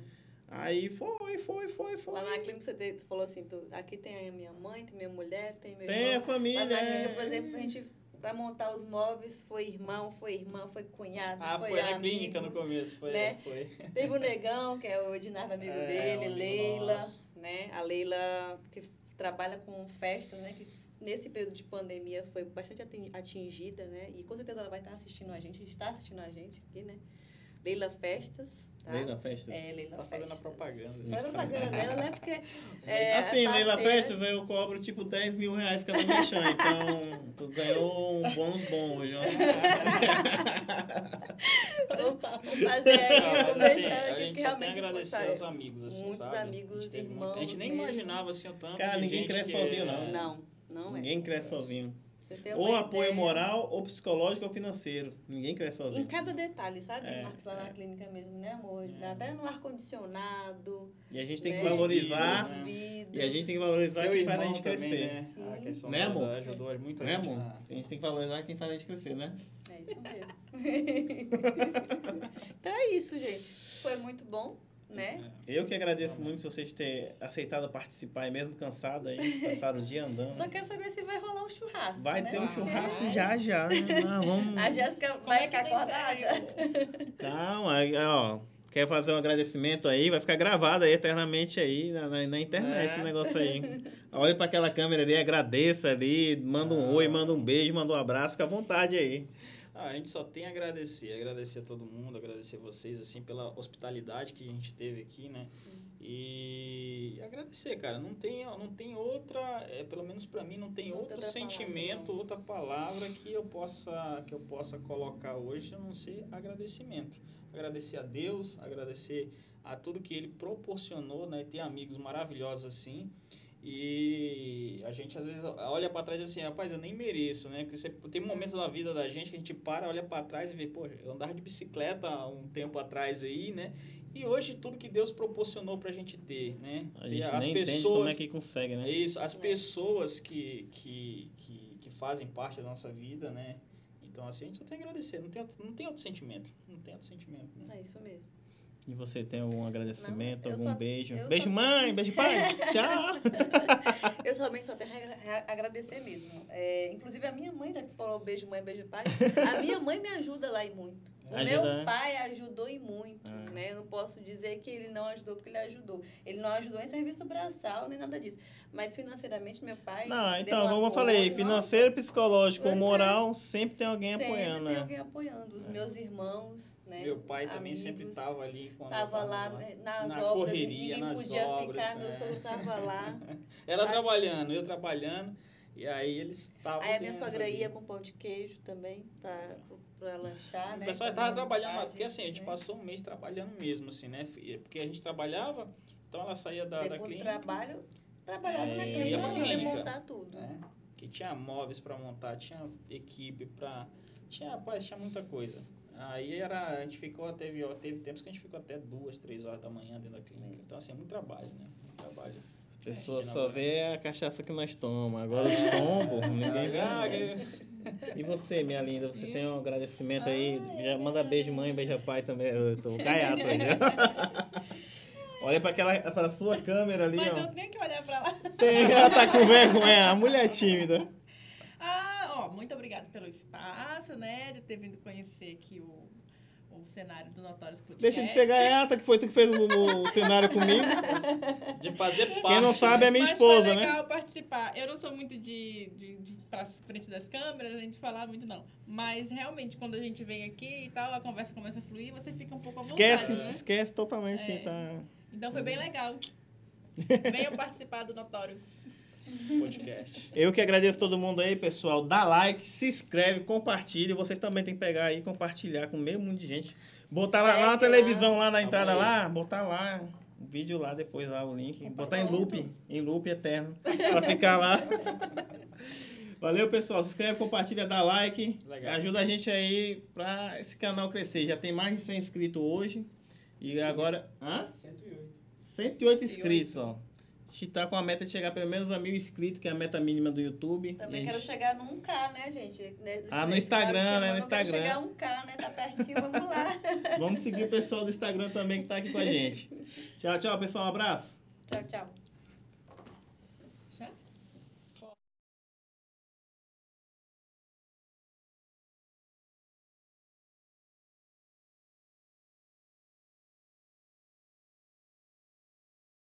Aí foi, foi, foi, foi. Lá na clínica você te- falou assim, tu, aqui tem a minha mãe, tem minha mulher, tem meu Tem a irmão. família. Lá na clínica, é. por exemplo, a gente vai montar os móveis, foi irmão, foi irmã, foi cunhado, Ah, foi, foi na amigos. clínica no começo, foi. né? foi. Teve o Negão, que é o Ednardo amigo É, dele, amigo Leila, nosso. né? A Leila, que trabalha com festas, né? Que nesse período de pandemia foi bastante atin- atingida, né? E com certeza ela vai estar assistindo a gente, está assistindo a gente aqui, né? Leila Festas. Tá? Leila Festas. É, Leila Tá fazendo a Festas. propaganda. Faz a propaganda dela, né? Porque. É, assim, a Leila parceira- Festas, eu cobro tipo 10 mil reais cada mexão. Então, tu ganhou um bônus bom hoje, ó. Vamos fazer aí Não, um mas, assim, mexão a aqui, gente que só tem realmente a agradecer aos amigos, assim, Muitos sabe? amigos, a irmãos muitos- a gente nem mesmo. imaginava, assim, o tanto Cara, ninguém cresce sozinho, é- não. Não, não é. Ninguém cresce sozinho. Ou apoio ideia. moral, ou psicológico, ou financeiro. Ninguém cresce Em sozinho. cada detalhe, sabe, É, Marcos, lá na é. clínica mesmo, né, amor? É. Até no ar-condicionado. E a gente tem né? que valorizar. Os né? vidros. E a gente tem que valorizar Teu quem faz a gente também, crescer. né? Sim. A questão Né, da- amor? ajudou muito a Né, gente amor? a- A gente tem que valorizar quem faz a gente crescer, né? É isso mesmo. então é isso, gente. Foi muito bom, né? Eu que agradeço muito vocês terem aceitado participar, mesmo cansado aí, passaram o dia andando. Só quero saber se vai rolar um churrasco. Vai né? ter um churrasco Vai. já já, né? Ah, vamos... A Jéssica vai é ficar acordada. Calma, ó. Quer fazer um agradecimento aí, vai ficar gravado aí eternamente aí na, na, na internet É. esse negócio aí. Olha pra aquela câmera ali, agradeça ali, manda um Ah. oi, manda um beijo, manda um abraço, fica à vontade aí. Ah, a gente só tem a agradecer, agradecer a todo mundo, agradecer vocês, assim, pela hospitalidade que a gente teve aqui, né? E agradecer, cara, não tem, não tem outra, é, pelo menos pra mim, não tem Não outro palavra, sentimento, não. outra palavra que eu possa, que eu possa colocar hoje, a não ser agradecimento. Agradecer a Deus, agradecer a tudo que Ele proporcionou, né? Ter amigos maravilhosos assim, e a gente às vezes olha pra trás e assim, rapaz, eu nem mereço, né? Porque você, tem momentos da vida da gente que a gente para, olha pra trás e vê, pô, eu andava de bicicleta há um tempo atrás aí, né? E hoje tudo que Deus proporcionou pra gente ter, né? A gente as nem pessoas, como é que consegue, né? isso, as pessoas que, que, que, que fazem parte da nossa vida, né? Então, assim, a gente só tem a agradecer, não tem outro, não tem outro sentimento, não tem outro sentimento, né? É isso mesmo. E você tem algum agradecimento, Não, algum só- beijo? Beijo só- mãe, beijo pai, tchau! Eu somente só tenho a agradecer mesmo. É, inclusive, a minha mãe, já que tu falou beijo mãe, beijo pai, a minha mãe me ajuda lá e muito. O Ajuda, meu né? pai ajudou e muito, Ah. né? Eu não posso dizer que ele não ajudou, porque ele ajudou. Ele não ajudou em serviço braçal, nem nada disso. Mas financeiramente, meu pai. Não, então, como eu falei, financeiro, psicológico, é. moral, sempre tem alguém sempre apoiando, tem né? alguém apoiando. Os É. meus irmãos, né? Meu pai também sempre amigos. estava ali quando eu Tava lá lá. né, nas na obras, correria, ninguém nas podia obras, ficar, meu é. sogro tava lá. Ela trabalhando, eu trabalhando, e aí eles estavam. Aí a minha sogra ali. ia com pão de queijo também, pra, pra lanchar, O né? pessoal pra estava trabalhando, porque assim, a gente né? passou um mês trabalhando mesmo, assim, né? Porque a gente trabalhava, então ela saía da, da Depois do clínica. trabalho, trabalhava na É, clínica poder clínica. montar tudo. né? Que tinha móveis para montar, tinha equipe para. Tinha, rapaz, tinha muita coisa. Aí era, a gente ficou, teve, teve tempos que a gente ficou até duas, três horas da manhã dentro da clínica. Mesmo. Então, assim, é muito trabalho, né? Muito trabalho. As pessoas É, só na- vê a cachaça que nós tomamos. Agora os tombos, ninguém vê. Ah. E você, minha linda, você tem um agradecimento aí? Ai, Já manda beijo mãe, beijo pai também. Eu tô gaiato aí. Olha pra aquela pra sua câmera ali, Mas ó. eu tenho que olhar pra lá. Tem, ela tá com vergonha, a mulher é tímida. Ah, ó, muito obrigada pelo espaço, né? De ter vindo conhecer aqui o cenário do Notórios Podcast. Deixa de ser gaiata, que foi tu que fez o, o cenário comigo. De fazer parte. Quem não sabe é minha Mas esposa, foi né? legal participar. Eu não sou muito de, de, de pra frente das câmeras, a gente falar muito, não. Mas realmente, quando a gente vem aqui e tal, a conversa começa a fluir, você fica um pouco à Esquece, vontade, né? esquece totalmente. É. Tá... Então foi bem legal. Venham participar do Notórios. Podcast. Eu que agradeço todo mundo aí, pessoal. Dá like, se inscreve, compartilha. Vocês também tem que pegar aí e compartilhar com meio mundo de gente. Botar lá, lá na televisão, lá na Calma entrada lá, botar lá o vídeo lá depois lá o link, botar em loop, em loop eterno, pra ficar lá. Valeu, pessoal. Se inscreve, compartilha, dá like. Legal. Ajuda a gente aí pra esse canal crescer. Já tem mais de 100 inscritos hoje. E agora. Hã? 108. 108 inscritos, ó. A gente tá com a meta de chegar pelo menos a mil inscritos, que é a meta mínima do YouTube. Também quero gente- chegar num K, né, gente? Nesse- Ah, no Instagram, né, no eu quero Instagram. chegar a um K, né? Tá pertinho, vamos lá. Vamos seguir o pessoal do Instagram também que tá aqui com a gente. Tchau, tchau, pessoal. Um abraço. tchau, tchau.